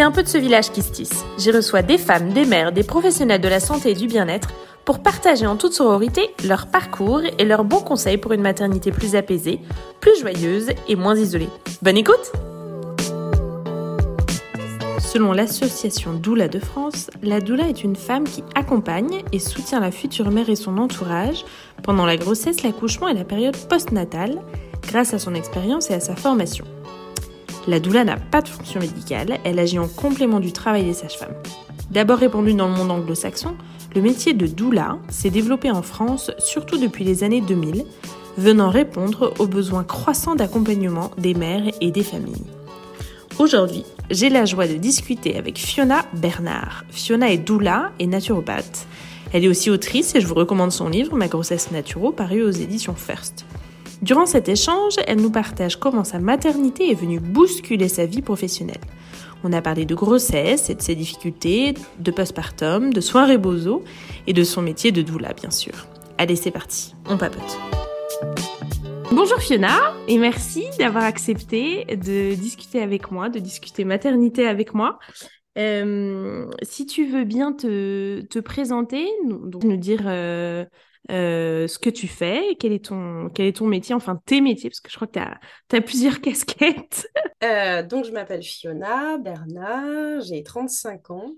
c'est un peu de ce village qui se tisse. J'y reçois des femmes, des mères, des professionnels de la santé et du bien-être pour partager en toute sororité leur parcours et leurs bons conseils pour une maternité plus apaisée, plus joyeuse et moins isolée. Bonne écoute! Selon l'association Doula de France, la doula est une femme qui accompagne et soutient la future mère et son entourage pendant la grossesse, l'accouchement et la période postnatale grâce à son expérience et à sa formation. La doula n'a pas de fonction médicale, elle agit en complément du travail des sages-femmes. D'abord répandu dans le monde anglo-saxon, le métier de doula s'est développé en France surtout depuis les années 2000, venant répondre aux besoins croissants d'accompagnement des mères et des familles. Aujourd'hui, j'ai la joie de discuter avec Fiona Bernard. Fiona est doula et naturopathe. Elle est aussi autrice et je vous recommande son livre Ma grossesse naturo paru aux éditions First. Durant cet échange, elle nous partage comment sa maternité est venue bousculer sa vie professionnelle. On a parlé de grossesse et de ses difficultés, de postpartum, de soins rebozo et de son métier de doula, bien sûr. Allez, c'est parti, on papote. Bonjour Fiona et merci d'avoir accepté de discuter avec moi, de discuter maternité avec moi. Euh, si tu veux bien te, te présenter, nous dire euh, euh, ce que tu fais, quel est, ton, quel est ton métier, enfin tes métiers, parce que je crois que tu as, plusieurs casquettes. donc je m'appelle Fiona Bernard, j'ai 35 ans.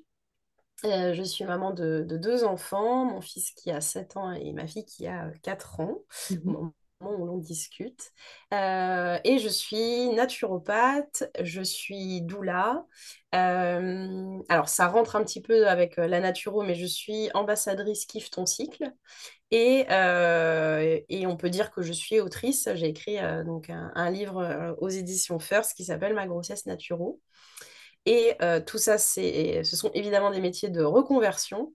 je suis maman de, deux enfants, mon fils qui a 7 ans et ma fille qui a 4 ans. Mmh où l'on discute. Euh, et je suis naturopathe, je suis doula. Euh, alors, ça rentre un petit peu avec euh, la naturo, mais je suis ambassadrice Kiffe ton cycle. Et, et, on peut dire que je suis autrice. J'ai écrit donc un, livre aux éditions First qui s'appelle Ma grossesse naturo. Et tout ça, ce sont évidemment des métiers de reconversion.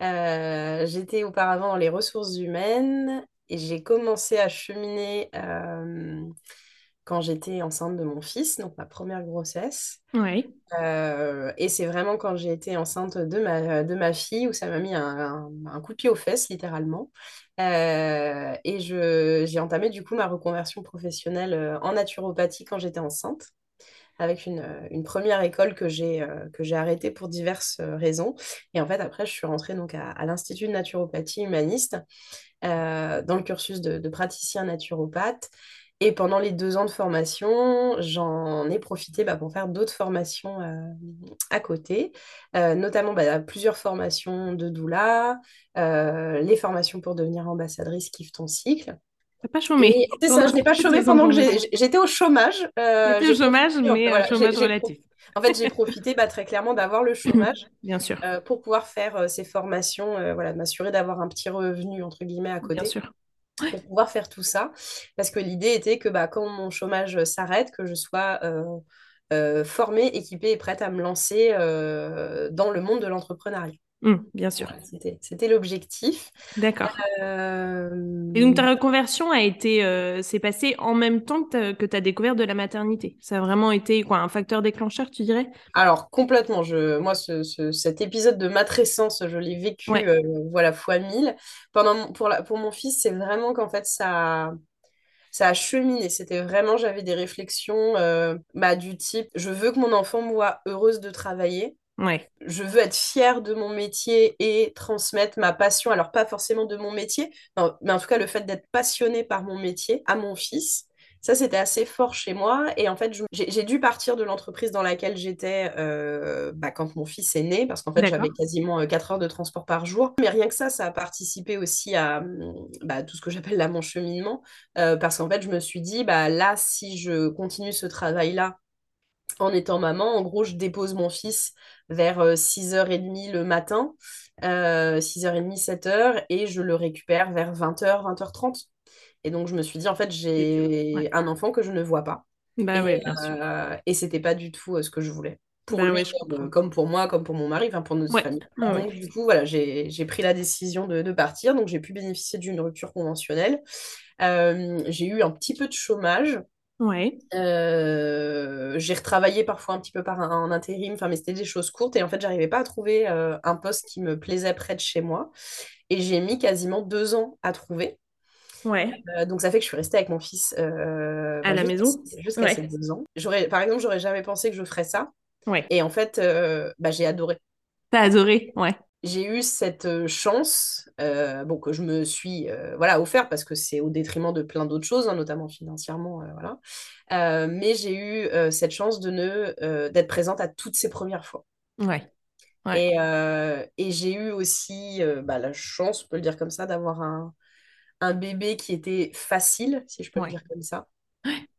J'étais auparavant dans les ressources humaines et j'ai commencé à cheminer euh, quand j'étais enceinte de mon fils, donc ma première grossesse. Oui. Euh, et c'est vraiment quand j'ai été enceinte de ma, de ma fille où ça m'a mis un, un, coup de pied aux fesses, littéralement. Euh, et j'ai entamé du coup ma reconversion professionnelle en naturopathie quand j'étais enceinte avec une, une, première école que j'ai euh, que j'ai arrêtée pour diverses raisons. Et en fait, après, je suis rentrée donc à, à l'Institut de naturopathie humaniste euh, dans le cursus de, praticien naturopathe. Et pendant les deux ans de formation, j'en ai profité bah, pour faire d'autres formations euh, à côté, euh, notamment bah, plusieurs formations de doula, les formations pour devenir ambassadrice Kiffe ton cycle. T'as pas chômé. C'est ça, je n'ai pas chômé pendant que j'étais au chômage. j'étais au chômage, mais au chômage relatif. En fait, j'ai profité bah, très clairement d'avoir le chômage Bien sûr. Euh, pour pouvoir faire euh, ces formations, euh, voilà, m'assurer d'avoir un petit revenu, entre guillemets, à côté. Bien sûr. Pour pouvoir faire tout ça. Parce que l'idée était que bah, quand mon chômage s'arrête, que je sois formée, équipée et prête à me lancer dans le monde de l'entrepreneuriat. Mmh, bien sûr. C'était l'objectif. D'accord. Euh, et donc ta reconversion a été, euh, c'est passé en même temps que tu as découvert de la maternité? Ça a vraiment été quoi, un facteur déclencheur, tu dirais? Alors complètement. Je, moi, ce, cet épisode de matrescence, je l'ai vécu, euh, voilà, fois mille. Pendant pour, la, pour mon fils, c'est vraiment qu'en fait ça ça a cheminé. C'était vraiment, j'avais des réflexions bah, du type, je veux que mon enfant me voit heureuse de travailler. Je veux être fière de mon métier et transmettre ma passion. Alors, pas forcément de mon métier, mais en tout cas, le fait d'être passionnée par mon métier à mon fils. Ça, c'était assez fort chez moi. Et en fait, j'ai dû partir de l'entreprise dans laquelle j'étais euh, bah, quand mon fils est né, parce qu'en fait, j'avais quasiment 4 euh, heures de transport par jour. Mais rien que ça, ça a participé aussi à bah, tout ce que j'appelle là mon cheminement. Euh, parce qu'en fait, je me suis dit, bah, là, si je continue ce travail-là, en étant maman. En gros, je dépose mon fils vers 6h30 euh, le matin, 6h30, 7h, et je le récupère vers 20h, 20h30. Et donc, je me suis dit, en fait, j'ai un enfant que je ne vois pas. Bah et, euh, et c'était pas du tout euh, ce que je voulais. pour Bah lui, ouais, comme, pour moi, comme pour mon mari, enfin pour notre Ouais, famille. ouais, ouais. Donc, du coup, voilà, j'ai j'ai pris la décision de, de partir. Donc, j'ai pu bénéficier d'une rupture conventionnelle. Euh, j'ai eu un petit peu de chômage. Ouais, Euh, j'ai retravaillé parfois un petit peu par un, en intérim, enfin, mais c'était des choses courtes. Et en fait, j'arrivais pas à trouver euh, un poste qui me plaisait près de chez moi. Et j'ai mis quasiment deux ans à trouver. ouais. Euh, donc ça fait que je suis restée avec mon fils À bah, la jusqu'à maison? jusqu'à Ouais, ses deux ans. J'aurais, par exemple, j'aurais jamais pensé que je ferais ça. ouais. Et en fait, bah, j'ai adoré. T'as adoré? Ouais, J'ai eu cette chance, euh, bon, que je me suis euh, voilà, offert parce que c'est au détriment de plein d'autres choses, hein, notamment financièrement. euh, voilà. Mais j'ai eu cette chance de ne, d'être présente à toutes ces premières fois. ouais, ouais, Et, et j'ai eu aussi bah, la chance, on peut le dire comme ça, d'avoir un, un bébé qui était facile, si je peux le dire comme ça.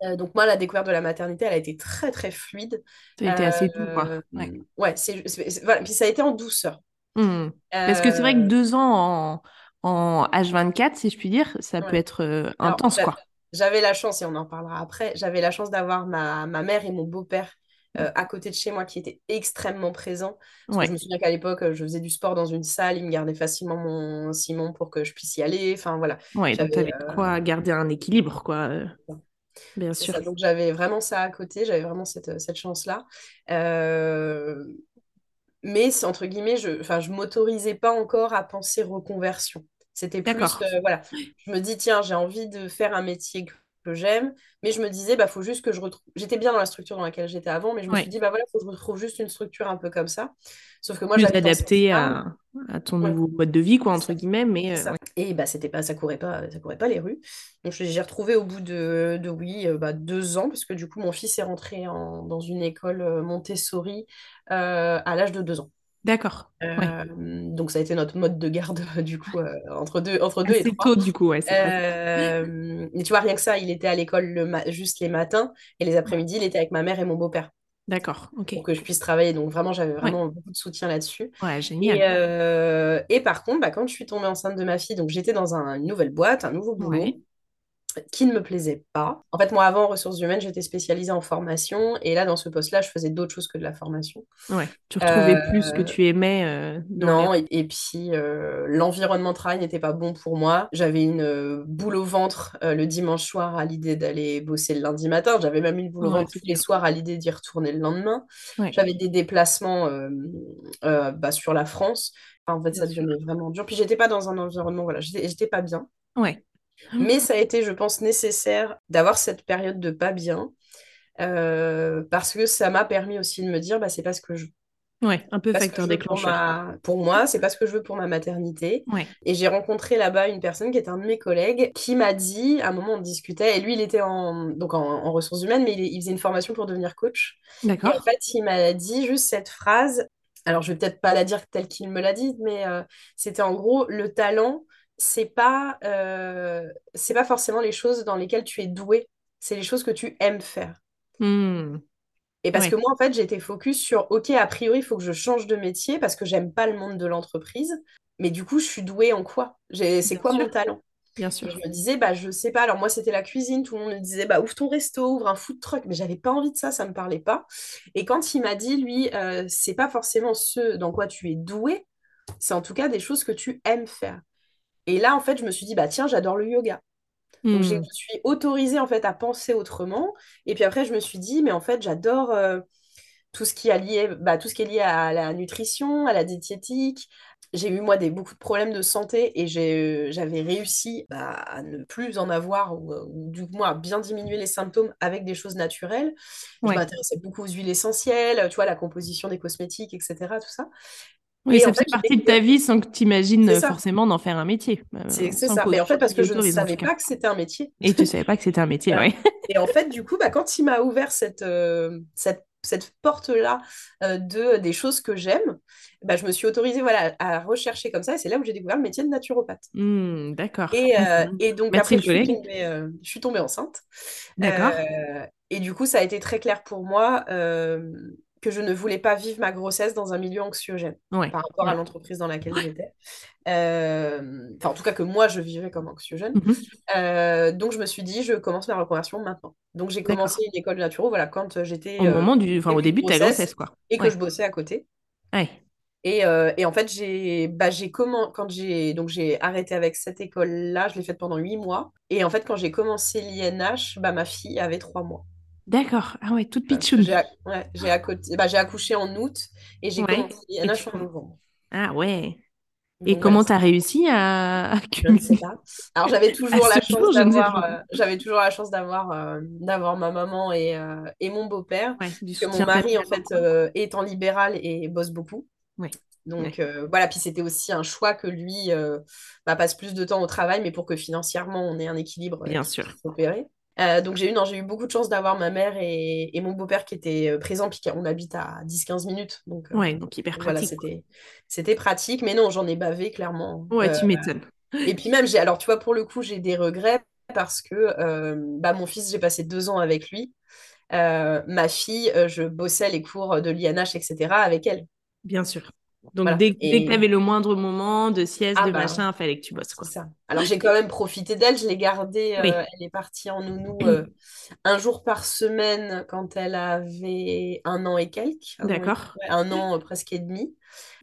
Euh, donc moi, la découverte de la maternité, elle a été très très fluide. Ça a été assez doux, quoi. Ouais. ouais, c'est, c'est- c'est- voilà. Puis ça a été en douceur. Hmm. Parce que c'est vrai que Euh, deux ans en, en H24, si je puis dire, ça peut être euh, Alors, intense, quoi. j'avais la chance, et on en parlera après, j'avais la chance d'avoir ma, ma mère et mon beau-père euh, à côté de chez moi qui étaient extrêmement présents. Parce que je me souviens qu'à l'époque, je faisais du sport dans une salle, ils me gardaient facilement mon Simon pour que je puisse y aller. Enfin voilà, ouais. Donc, t'avais de euh, quoi garder un équilibre, quoi. euh, bien sûr. ça. Donc j'avais vraiment ça à côté, j'avais vraiment cette, cette chance-là. Mais entre guillemets, je, je m'autorisais pas encore à penser reconversion. C'était plus, euh, voilà, je me dis, tiens, j'ai envie de faire un métier que, j'aime, mais je me disais, bah, faut juste que je retrouve. J'étais bien dans la structure dans laquelle j'étais avant, mais je me suis dit, bah voilà, faut que je retrouve juste une structure un peu comme ça. Sauf que moi, en adapté à, à ton Ouais, nouveau mode de vie, quoi, entre guillemets. Mais euh, ouais. Et bah, c'était pas, ça courait pas, ça courait pas les rues. Donc, j'ai retrouvé au bout de, de oui, euh, bah, deux ans, parce que du coup, mon fils est rentré en- dans une école euh, Montessori euh, à l'âge de deux ans. D'accord. Ouais. Euh, donc ça a été notre mode de garde du coup euh, entre deux, entre deux et trois. tôt, du coup, ouais. Euh, mais tu vois, rien que ça, il était à l'école le ma- juste les matins et les après-midi, il était avec ma mère et mon beau-père D'accord. Ok. pour que je puisse travailler. Donc vraiment, j'avais Ouais. vraiment beaucoup de soutien là-dessus. Ouais, Et, génial. et par contre, bah, quand je suis tombée enceinte de ma fille, donc j'étais dans un- une nouvelle boîte, un nouveau boulot. Qui ne me plaisait pas. En fait, moi, avant, en ressources humaines, j'étais spécialisée en formation et là, dans ce poste-là, je faisais d'autres choses que de la formation. Ouais. Tu retrouvais plus ce que Euh, tu aimais euh, les. Non, et, et puis euh, l'environnement de travail n'était pas bon pour moi. J'avais une euh, boule au ventre euh, le dimanche soir à l'idée d'aller bosser le lundi matin. J'avais même une boule au Ouais, ventre tous les soirs à l'idée d'y retourner le lendemain. Ouais, J'avais des déplacements euh, euh, bah, sur la France. Enfin, en fait, bien ça sûr. devenait vraiment dur. Puis j'étais pas dans un environnement, voilà, j'étais pas bien. Ouais. Mais ça a été, je pense, nécessaire d'avoir cette période de pas bien euh, parce que ça m'a permis aussi de me dire, bah, c'est pas ce que je Ouais, un peu facteur pour déclencheur, ma... pour moi, c'est pas ce que je veux pour ma maternité. Ouais. Et j'ai rencontré là-bas une personne qui est un de mes collègues qui m'a dit, à un moment on discutait, et lui il était en, donc en, en ressources humaines, mais il, il faisait une formation pour devenir coach. Et en D'accord. fait, il m'a dit juste cette phrase, alors je vais peut-être pas la dire telle qu'il me l'a dit, mais euh, c'était en gros, le talent, c'est pas, euh, c'est pas forcément les choses dans lesquelles tu es doué, c'est les choses que tu aimes faire. Hmm. Et parce que moi, en fait, j'étais focus sur, OK, a priori, il faut que je change de métier parce que j'aime pas le monde de l'entreprise. Mais du coup, je suis douée en quoi? C'est quoi sûr, mon talent? bien Et je sûr. me disais, bah, je sais pas. Alors, moi, c'était la cuisine. Tout le monde me disait, bah, ouvre ton resto, ouvre un food truck. Mais j'avais pas envie de ça, ça me parlait pas. Et quand il m'a dit, lui, euh, c'est pas forcément ce dans quoi tu es doué, c'est en tout cas des choses que tu aimes faire. Et là, en fait, je me suis dit, bah, tiens, j'adore le yoga. Donc, j'ai- je Hmm. me suis autorisée, en fait, à penser autrement. Et puis après, je me suis dit, mais en fait, j'adore. euh, tout ce qui est lié, bah, tout ce qui est lié à la nutrition, à la diététique. J'ai eu, moi, des, beaucoup de problèmes de santé et euh, j'avais réussi bah, à ne plus en avoir ou, euh, ou du moins à bien diminuer les symptômes avec des choses naturelles. Je m'intéressais beaucoup aux huiles essentielles, tu vois, la composition des cosmétiques, etc. Tout ça. Oui, Et ça fait, partie de ta vie sans que tu imagines ça, forcément d'en faire un métier, euh, c'est ça. Mais en fait, parce que je ne savais pas que c'était un métier. Et tu savais pas que c'était un métier, ouais. Et en fait, du coup, bah, quand il m'a ouvert cette, euh, cette, cette porte-là euh, de, des choses que j'aime, bah, je me suis autorisée voilà, à rechercher comme ça. Et c'est là où j'ai découvert le métier de naturopathe. Hmm, d'accord. Et, euh, bon. et donc Merci après, je suis tombée, euh, je suis tombée enceinte. D'accord. Euh, et du coup, ça a été très clair pour moi. Euh, que je ne voulais pas vivre ma grossesse dans un milieu anxiogène par rapport à l'entreprise dans laquelle j'étais. Euh, enfin, en tout cas, que moi, je vivais comme anxiogène. Mhm. Euh, donc, je me suis dit, je commence ma reconversion maintenant. Donc, j'ai commencé une école de naturo voilà, quand j'étais... Au moment du... Enfin, au début de ta grossesse, quoi. Et que je bossais à côté. Ouais. Et, et, en fait, j'ai bah, comment... quand j'ai donc j'ai arrêté avec cette école-là, je l'ai faite pendant huit mois. Et en fait, quand j'ai commencé l'INH, bah, ma fille avait trois mois. D'accord. Ah ouais, toute pitchoune. J'ai ouais, bah, accouché en août et j'ai commencé l'INH en novembre. Ah ouais. Et comment tu as réussi à, Je ne sais pas. Alors j'avais toujours, la chance d'avoir, euh, j'avais toujours la chance d'avoir, euh, d'avoir ma maman et, euh, et mon beau-père. que mon mari en fait est en libéral et bosse beaucoup. Ouais. Donc voilà, puis c'était aussi un choix que lui bah, passe plus de temps au travail, mais pour que financièrement on ait un équilibre. Bien sûr. Opéré. Euh, donc j'ai eu, j'ai eu beaucoup de chance d'avoir ma mère et, mon beau-père qui étaient euh, présents, puis on habite à 10-15 minutes. Donc, euh, ouais, donc hyper pratique. c'était, c'était pratique, mais non, j'en ai bavé clairement. Ouais, tu m'étonnes. Et puis même, j'ai, alors tu vois, pour le coup, j'ai des regrets parce que bah, mon fils, j'ai passé deux ans avec lui. ma fille, je bossais les cours de l'INH, etc. avec elle. Bien sûr. Donc, dès, que tu avais le moindre moment de sieste, ah de bah, machin, il fallait que tu bosses. Quoi. Ça. Alors, j'ai quand même profité d'elle. Je l'ai gardée. Euh, elle est partie en nounou euh, un jour par semaine quand elle avait un an et quelques. D'accord. un an euh, presque et demi.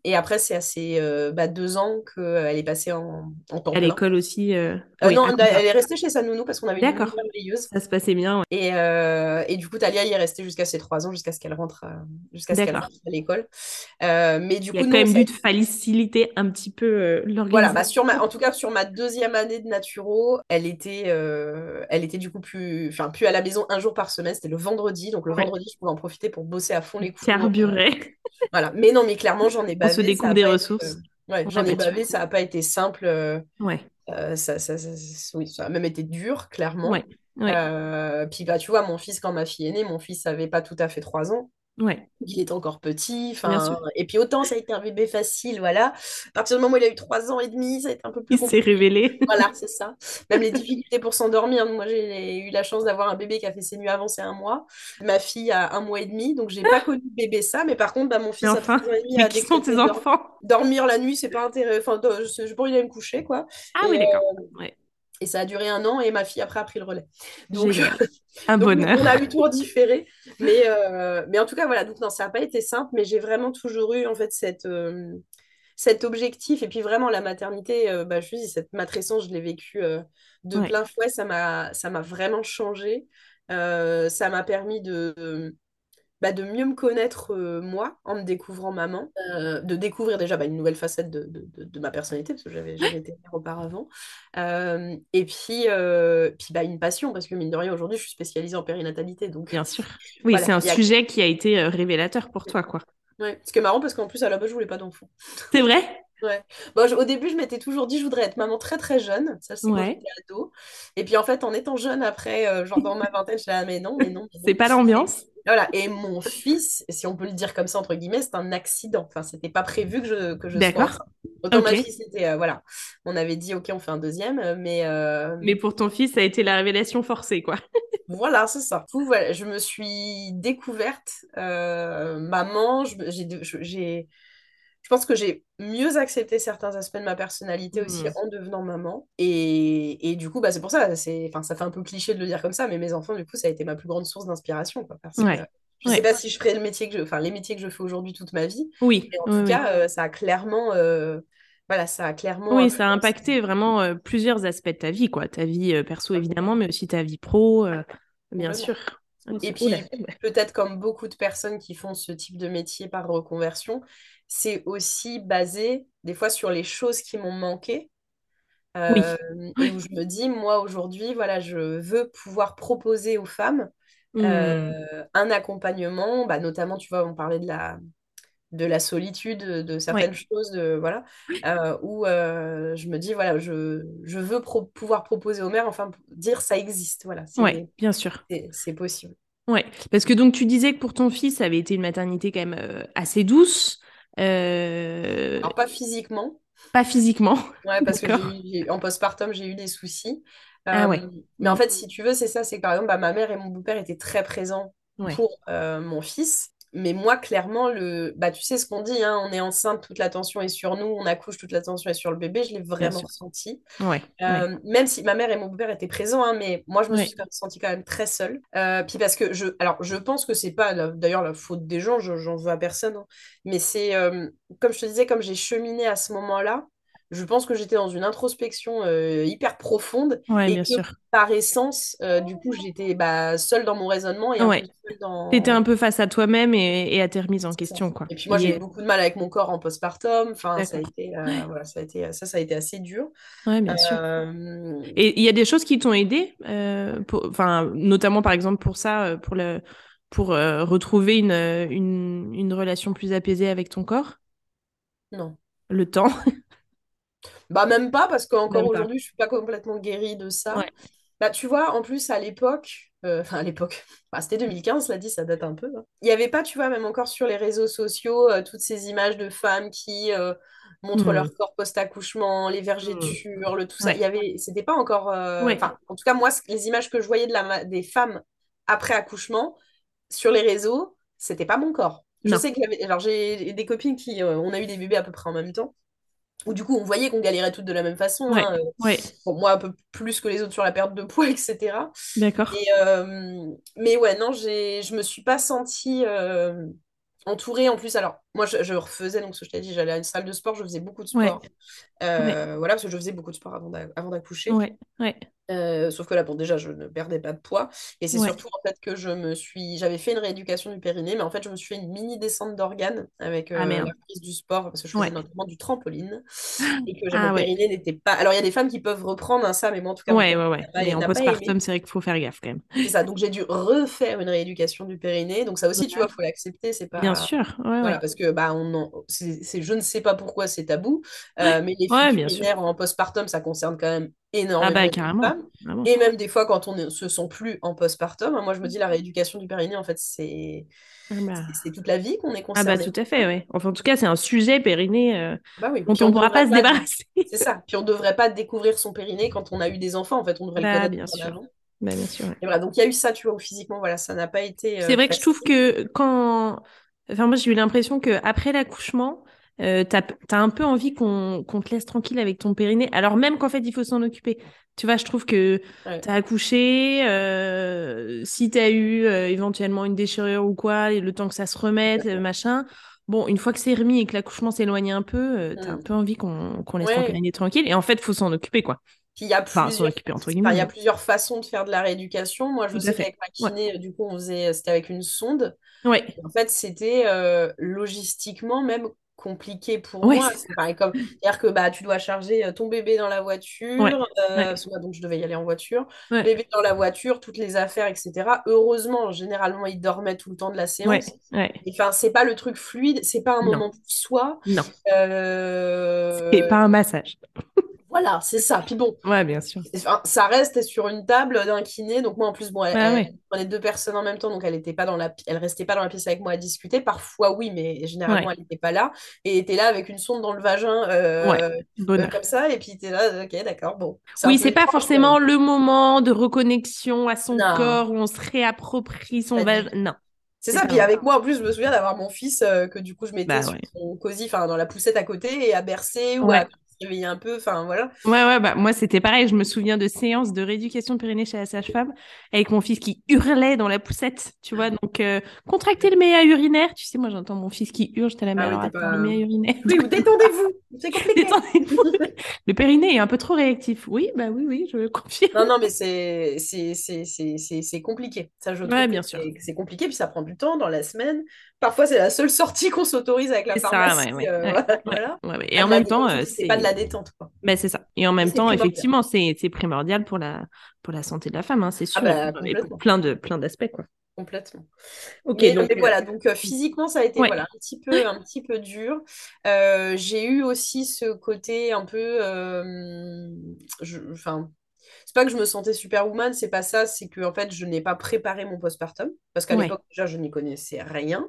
Et après, c'est assez euh, bah, deux ans qu'elle est passée en, en temps À l'école aussi euh, euh, Non, elle est restée chez sa nounou parce qu'on avait une nounou merveilleuse. Ça se passait bien. Et, et, du coup, Talia y est restée jusqu'à ses trois ans, jusqu'à ce qu'elle rentre, jusqu'à ce qu'elle rentre à l'école. mais du coup, Il y a quand même dû faciliter un petit peu l'organisation. Voilà, bah, sur ma, en tout cas, sur ma deuxième année de naturo, elle était, elle était du coup plus, enfin, plus à la maison un jour par semaine. C'était le vendredi. Donc le vendredi, je pouvais en profiter pour bosser à fond les cours. Carburer. voilà. Mais non, mais clairement, j'en ai bavé. Se découvre des ressources. Ouais, j'en ai bavé, ça n'a pas été simple. Euh, ouais. Euh, ça, ça, ça, oui, ça a même été dur, clairement. Ouais. Euh, puis bah, tu vois, mon fils, quand ma fille est née, mon fils n'avait pas tout à fait trois ans. Ouais. Il est encore petit. Et puis autant ça a été un bébé facile, voilà. À partir du moment où il a eu trois ans et demi, ça a été un peu plus Il s'est révélé. Voilà, c'est ça. Même les difficultés pour s'endormir. Moi, j'ai eu la chance d'avoir un bébé qui a fait ses nuits avancées un mois. Ma fille a un mois et demi, donc j'ai pas connu bébé ça. Mais par contre, bah, mon fils a enfin, a mais qui sont tes enfants? Dormir la nuit, c'est pas intéressant. Enfin, je pas envie d'aller me coucher, quoi. Ah oui, d'accord. Euh, ouais. Et ça a duré un an et ma fille après a pris le relais. Donc, un bonheur. On a eu tour différé. Mais, euh, mais en tout cas, voilà. Donc, non, ça n'a pas été simple, mais j'ai vraiment toujours eu en fait cette, euh, cet objectif. Et puis vraiment, la maternité, euh, bah, je dis, cette matrescence, je l'ai vécue de plein fouet. Ça m'a vraiment changé. ça m'a permis de bah, de mieux me connaître euh, moi en me découvrant maman, euh, de découvrir déjà bah, une nouvelle facette de, de, de, ma personnalité, parce que j'avais jamais été mère auparavant, euh, et puis, puis bah, une passion, parce que mine de rien, aujourd'hui, je suis spécialisée en périnatalité. Donc, Bien sûr. Oui, c'est un sujet qui a été révélateur pour toi, quoi. Ouais, ce qui est marrant, parce qu'en plus, à la base, je voulais pas d'enfant. C'est vrai? Ouais. Bon, au début, je m'étais toujours dit, je voudrais être maman très très jeune. Ça, c'est ouais. quand j'étais ado. Et puis, en fait, en étant jeune après, genre dans ma vingtaine, je suis là, mais non, mais non. c'est pas l'ambiance. Voilà. Et mon fils, si on peut le dire comme ça, entre guillemets, c'est un accident. Enfin, c'était pas prévu que je, que je D'accord. Autant ma fille, c'était, euh, voilà. On avait dit, OK, on fait un deuxième, euh, mais... Euh, mais pour ton fils, ça a été la révélation forcée, quoi. voilà, c'est ça. Du coup, voilà, je me suis découverte maman. J'ai pense que j'ai mieux accepté certains aspects de ma personnalité aussi mmh. en devenant maman. Et, et du coup, bah, c'est pour ça, c'est, ça fait un peu cliché de le dire comme ça, mais mes enfants, du coup, ça a été ma plus grande source d'inspiration. Que, je ne sais pas si je ferai le métier que je, enfin, les métiers que je fais aujourd'hui toute ma vie. Oui. Mais en tout cas, euh, ça a clairement. Euh, voilà, ça a clairement. Oui, ça a impacté vraiment euh, plusieurs aspects de ta vie, quoi. Ta vie perso, évidemment, mais aussi ta vie pro, bien sûr. Et puis, peut-être comme beaucoup de personnes qui font ce type de métier par reconversion, c'est aussi basé des fois sur les choses qui m'ont manqué. Euh, et où je me dis, moi aujourd'hui, voilà, je veux pouvoir proposer aux femmes mmh. euh, un accompagnement, bah, notamment, tu vois, on parlait de la, de la solitude, de certaines choses, de, voilà, euh, où je me dis, voilà, je, je veux pouvoir proposer aux mères, enfin, dire ça existe, voilà. Oui, bien sûr. C'est possible. Ouais, parce que donc tu disais que pour ton fils, ça avait été une maternité quand même assez douce. Euh, Alors, pas physiquement. Pas physiquement. Ouais, parce que en postpartum, j'ai eu des soucis. Ah ouais. Euh, mais en fait, si tu veux, c'est ça, c'est que par exemple, bah, ma mère et mon beau-père étaient très présents pour euh, mon fils. Mais moi, clairement, le... bah, tu sais ce qu'on dit, hein, on est enceinte, toute l'attention est sur nous, on accouche, toute l'attention est sur le bébé, je l'ai vraiment ressenti. Ouais, euh, Même si ma mère et mon père étaient présents, hein, mais moi, je me suis sentie quand même très seule. Euh, puis parce que je, alors, je pense que c'est pas d'ailleurs la faute des gens, j'en veux à personne, hein, mais c'est, comme je te disais, comme j'ai cheminé à ce moment-là, je pense que j'étais dans une introspection euh, hyper profonde et bien que, sûr. par essence, euh, du coup, j'étais bah, seule dans mon raisonnement et ouais. dans... T'étais un peu face à toi-même et, à tes remises en question, quoi. Et puis moi, j'ai eu beaucoup de mal avec mon corps en postpartum. Enfin, ça a été, euh, voilà, ça a été, ça, ça a été assez dur. Ouais, bien sûr. Et il y a des choses qui t'ont aidé, enfin, notamment par exemple pour ça, pour le, pour retrouver une, une, une relation plus apaisée avec ton corps? Non. Le temps? Bah, même pas, parce qu'encore aujourd'hui, je suis pas complètement guérie de ça. Bah, tu vois, en plus, à l'époque, euh, enfin, à l'époque, bah, c'était 2015, cela dit, ça date un peu. Hein. Il n'y avait pas, tu vois, même encore sur les réseaux sociaux, euh, toutes ces images de femmes qui euh, montrent leur hmm. corps post-accouchement, les vergetures, hmm. le tout ça. Il y avait, c'était pas encore. En tout cas, moi, les images que je voyais de la, des femmes après accouchement sur les réseaux, c'était pas mon corps. Je sais que alors j'ai des copines qui, on a eu des bébés à peu près en même temps où du coup on voyait qu'on galérait toutes de la même façon. Hein, euh, moi un peu plus que les autres sur la perte de poids, etc. D'accord. Euh, mais ouais, non, je me suis pas sentie euh, entourée en plus. Alors, moi je, refaisais, donc ce que je t'ai dit, j'allais à une salle de sport, je faisais beaucoup de sport. Voilà, parce que je faisais beaucoup de sport avant d'accoucher. Ouais, ouais. Euh, sauf que là, bon, déjà, je ne perdais pas de poids. Et c'est surtout en fait que je me suis. J'avais fait une rééducation du périnée, mais en fait, je me suis fait une mini descente d'organes avec ah, euh, la prise du sport, parce que je faisais notamment du trampoline. Et que ah, mon périnée n'était pas. Alors, il y a des femmes qui peuvent reprendre hein, ça, mais moi, en tout cas. Ouais, ouais, ouais. Mais en postpartum, c'est vrai qu'il faut faire gaffe quand même. C'est ça. Donc, j'ai dû refaire une rééducation du périnée. Donc, ça aussi, tu vois, il faut l'accepter. C'est pas. Bien sûr. voilà, parce que, bah, on en... c'est je ne sais pas pourquoi c'est tabou, euh, mais les filles en postpartum, ça concerne quand même énormément ah bah, carrément. Et même des fois, quand on ne se sent plus en postpartum, hein, moi je me dis la rééducation du périnée, en fait, c'est ah bah. c'est toute la vie qu'on est concerné. Ah bah tout à fait, oui. Enfin, en tout cas, c'est un sujet périnée euh, bah dont on ne pourra pas se débarrasser. C'est ça. Puis on ne devrait pas découvrir son périnée quand on a eu des enfants. En fait, on devrait le bah, connaître bien sûr. avant. Bah, bien sûr. Et voilà, donc il y a eu ça, tu vois, physiquement, voilà, ça n'a pas été. Euh, c'est vrai que je trouve que quand. Enfin, moi, j'ai eu l'impression qu'après l'accouchement, euh, tu as, un peu envie qu'on te laisse tranquille avec ton périnée, alors même qu'en fait, il faut s'en occuper. Tu vois, je trouve que tu as accouché, euh, si tu as eu euh, éventuellement une déchirure ou quoi, et le temps que ça se remette, machin. Bon, une fois que c'est remis et que l'accouchement s'éloigne un peu, tu as un mm. peu envie qu'on laisse ton périnée tranquille. Et en fait, il faut s'en occuper, quoi. il y a plusieurs... il y a plusieurs façons de faire de la rééducation. Moi, je sais qu'avec ma kiné, du coup, on faisait, c'était avec une sonde. Ouais. En fait, c'était logistiquement même compliqué pour moi. C'est pareil comme dire que bah tu dois charger euh, ton bébé dans la voiture, euh, donc je devais y aller en voiture, bébé dans la voiture, toutes les affaires, etc. Heureusement, généralement il dormait tout le temps de la séance. Enfin, c'est pas le truc fluide, c'est pas un moment pour soi. Non. Euh... C'est pas un massage. Voilà, c'est ça. Puis bon, ouais, bien sûr. ça reste sur une table d'un kiné. Donc moi, en plus, bon, elle, prenait deux personnes en même temps, donc elle était pas dans la, elle restait pas dans la pièce avec moi à discuter. Parfois, oui, mais généralement, elle n'était pas là. Et était là avec une sonde dans le vagin, euh, euh, comme ça. Et puis était là, ok, d'accord, bon. Oui, c'est pas forcément le moment de reconnexion à son corps où on se réapproprie son vagin. Non. C'est ça, puis avec moi en plus, je me souviens d'avoir mon fils euh, que du coup je mettais bah sur son cosy, enfin dans la poussette à côté et à bercer ou à réveiller un peu, enfin voilà. Ouais, ouais, bah moi c'était pareil, je me souviens de séances de rééducation de périnée chez la sage-femme avec mon fils qui hurlait dans la poussette, tu vois, donc euh, contracter le méa urinaire, tu sais, moi j'entends mon fils qui hurle, j'étais la mère, ah, le méa urinaire. Oui, détendez-vous, c'est compliqué. le périnée est un peu trop réactif. Oui, bah oui, oui, je confirme. Non, non, mais c'est c'est compliqué, ça je trouve. bien sûr. C'est compliqué, puis ça prend du temps dans la semaine. Parfois, c'est la seule sortie qu'on s'autorise avec la pharmacie. Ça, ouais, euh, voilà. Et en même temps, euh, c'est pas de la détente. Quoi. Ben, c'est ça. Et en même temps, effectivement, c'est primordial pour la, pour la santé de la femme, hein, c'est sûr. Ah bah, plein de plein d'aspects, quoi. Complètement. Ok, donc, voilà, donc euh, physiquement ça a été voilà, un petit peu un petit peu dur. j'ai eu aussi ce côté un peu, enfin, c'est pas que je me sentais superwoman, c'est pas ça, c'est que en fait, je n'ai pas préparé mon postpartum parce qu'à l'époque déjà je n'y connaissais rien.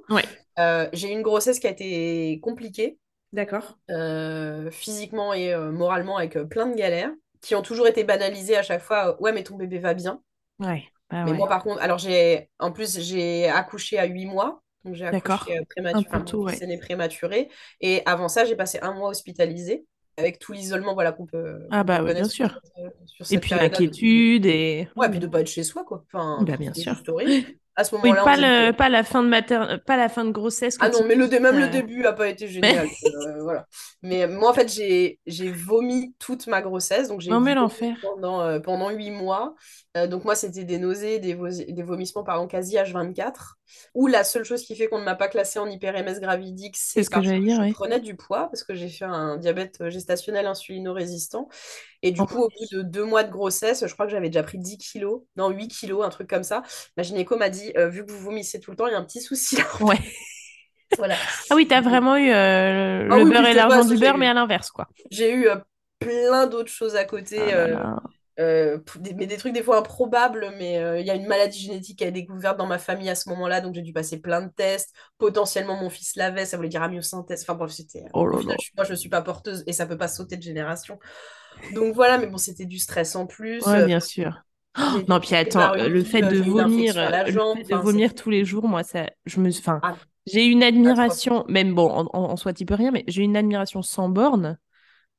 Euh, j'ai eu une grossesse qui a été compliquée. D'accord. Euh, physiquement et euh, moralement avec plein de galères qui ont toujours été banalisées à chaque fois. Ouais, mais ton bébé va bien. Ouais. mais moi par contre, alors j'ai en plus j'ai accouché à 8 mois. Donc j'ai accouché prématuré, ouais. prématuré. Et avant ça, j'ai passé un mois hospitalisé avec tout l'isolement voilà, qu'on peut. Ah bah oui, bien sûr. et puis l'inquiétude et. Ouais, puis de pas être chez soi, quoi. Enfin, bah, bien sûr. À ce moment-là, oui, pas, la fin de mater... pas la fin de grossesse. Ah non, mais le, même le début a pas été génial. Euh, voilà. Mais moi, en fait, j'ai vomi toute ma grossesse. Donc, j'ai l'enfer. Pendant, euh, pendant 8 mois. Euh, donc, moi, c'était des nausées, des, des vomissements, pardon, quasi H24. Ou la seule chose qui fait qu'on ne m'a pas classée en hyper-MS gravidique, c'est que, que je prenais du poids parce que j'ai fait un diabète gestationnel insulino-résistant. Et du coup, au bout de deux mois de grossesse, je crois que j'avais déjà pris 10 kilos, non, 8 kilos, un truc comme ça. Ma gynéco m'a dit, euh, vu que vous vomissez tout le temps, il y a un petit souci là. Ouais. voilà. Ah oui, tu as vraiment eu euh, ah le beurre et l'argent du beurre, mais à l'inverse, quoi. J'ai eu euh, plein d'autres choses à côté. Ah mais des trucs des fois improbables, mais il y a une maladie génétique qui a été découverte dans ma famille à ce moment-là, donc j'ai dû passer plein de tests. Potentiellement, mon fils l'avait, ça voulait dire amyosynthèse. Enfin bref, c'était. Oh moi, je ne suis pas porteuse et ça peut pas sauter de génération. Donc voilà, mais bon, c'était du stress en plus. Ouais, bien sûr. non, puis attends, le fait de vomir, de vomir tous les jours, moi, ça, je me, enfin, ah. j'ai une admiration, même bon, en, en, soi, tu peux rien, mais j'ai une admiration sans borne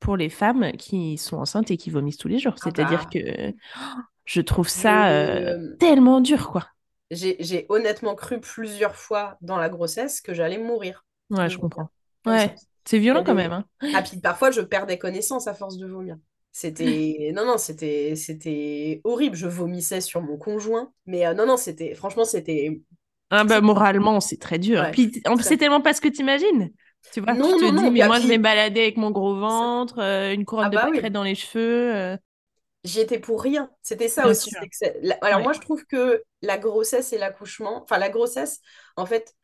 pour les femmes qui sont enceintes et qui vomissent tous les jours. Ah C'est-à-dire bah. que je trouve ça euh, tellement dur, quoi. J'ai honnêtement cru plusieurs fois dans la grossesse que j'allais mourir. Ouais, je comprends. Ouais. C'est violent quand même. Hein. Ah, puis parfois, je perdais connaissance à force de vomir. C'était non non c'était c'était horrible. Je vomissais sur mon conjoint, mais euh, non non c'était franchement c'était. Ah bah moralement c'est très dur. Puis c'est tellement pas ce que t'imagines. Tu vois, non, tu te dis mais moi je vais balader avec mon gros ventre, euh, une couronne ah de bah pâquerettes dans les cheveux. Euh. J'y étais pour rien. C'était ça aussi. Alors moi je trouve que la grossesse et l'accouchement, enfin la grossesse en fait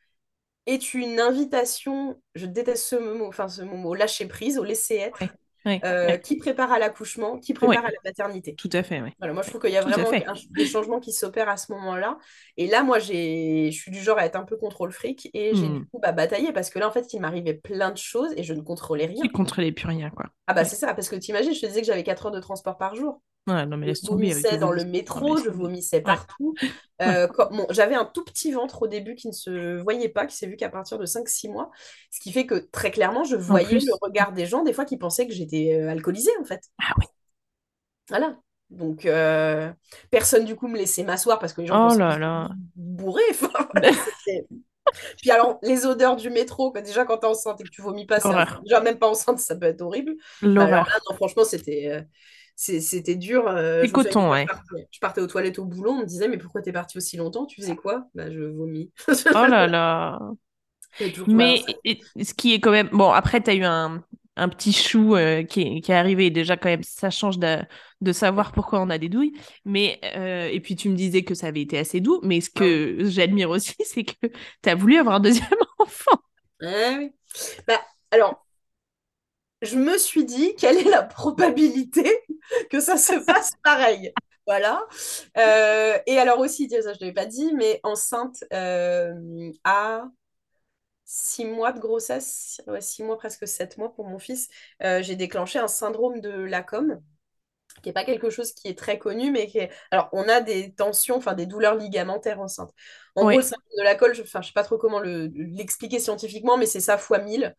est une invitation, je déteste ce mot, enfin ce mot, au lâcher prise, au laisser être, euh, qui prépare à l'accouchement, qui prépare à la maternité. Tout à fait, voilà, moi je trouve qu'il y a vraiment des changements qui s'opèrent à ce moment-là. Et là, moi, je suis du genre à être un peu contrôle fric et j'ai du hmm. coup bah, bataillé parce que là, en fait, il m'arrivait plein de choses et je ne contrôlais rien. Tu contrôlais plus rien, quoi. Ah bah c'est ça, parce que tu imagines, je te disais que j'avais 4 heures de transport par jour. Ouais, non, mais je vomissais dans le métro, je vomissais partout. Euh, bon, j'avais un tout petit ventre au début qui ne se voyait pas, qui s'est vu qu'à partir de 5-6 mois. Ce qui fait que très clairement, je voyais le regard des gens, des fois, qui pensaient que j'étais euh, alcoolisée, en fait. Ah oui. Voilà. Donc, euh, personne du coup me laissait m'asseoir parce que les gens oh là là. bourrés. Puis alors, les odeurs du métro, déjà quand t'es enceinte et que tu vomis pas, déjà même pas enceinte, ça peut être horrible. Non, franchement, c'était c'était dur. Euh, coton, ouais. Je partais aux toilettes au boulot, on me disait, mais pourquoi t'es parti aussi longtemps? Tu faisais quoi? Bah, je vomis. oh là là Mais ce qui est quand même... Bon, après, t'as eu un, un petit chou euh, qui, est, qui, est, arrivé. Déjà, quand même, ça change de, de savoir pourquoi on a des douilles. Mais, euh, et puis, tu me disais que ça avait été assez doux. Mais ce que j'admire aussi, c'est que tu as voulu avoir un deuxième enfant. oui. Bah, alors, je me suis dit, quelle est la probabilité que ça se passe pareil? Voilà. Euh, et alors aussi, ça je ne l'avais pas dit, mais enceinte euh, à six mois de grossesse, six mois, presque sept mois pour mon fils, euh, j'ai déclenché un syndrome de Lacom qui n'est pas quelque chose qui est très connu, mais. Alors, on a des tensions, enfin des douleurs ligamentaires enceintes. En gros, le syndrome de la colle, je ne sais pas trop comment l'expliquer scientifiquement, mais c'est ça fois 1000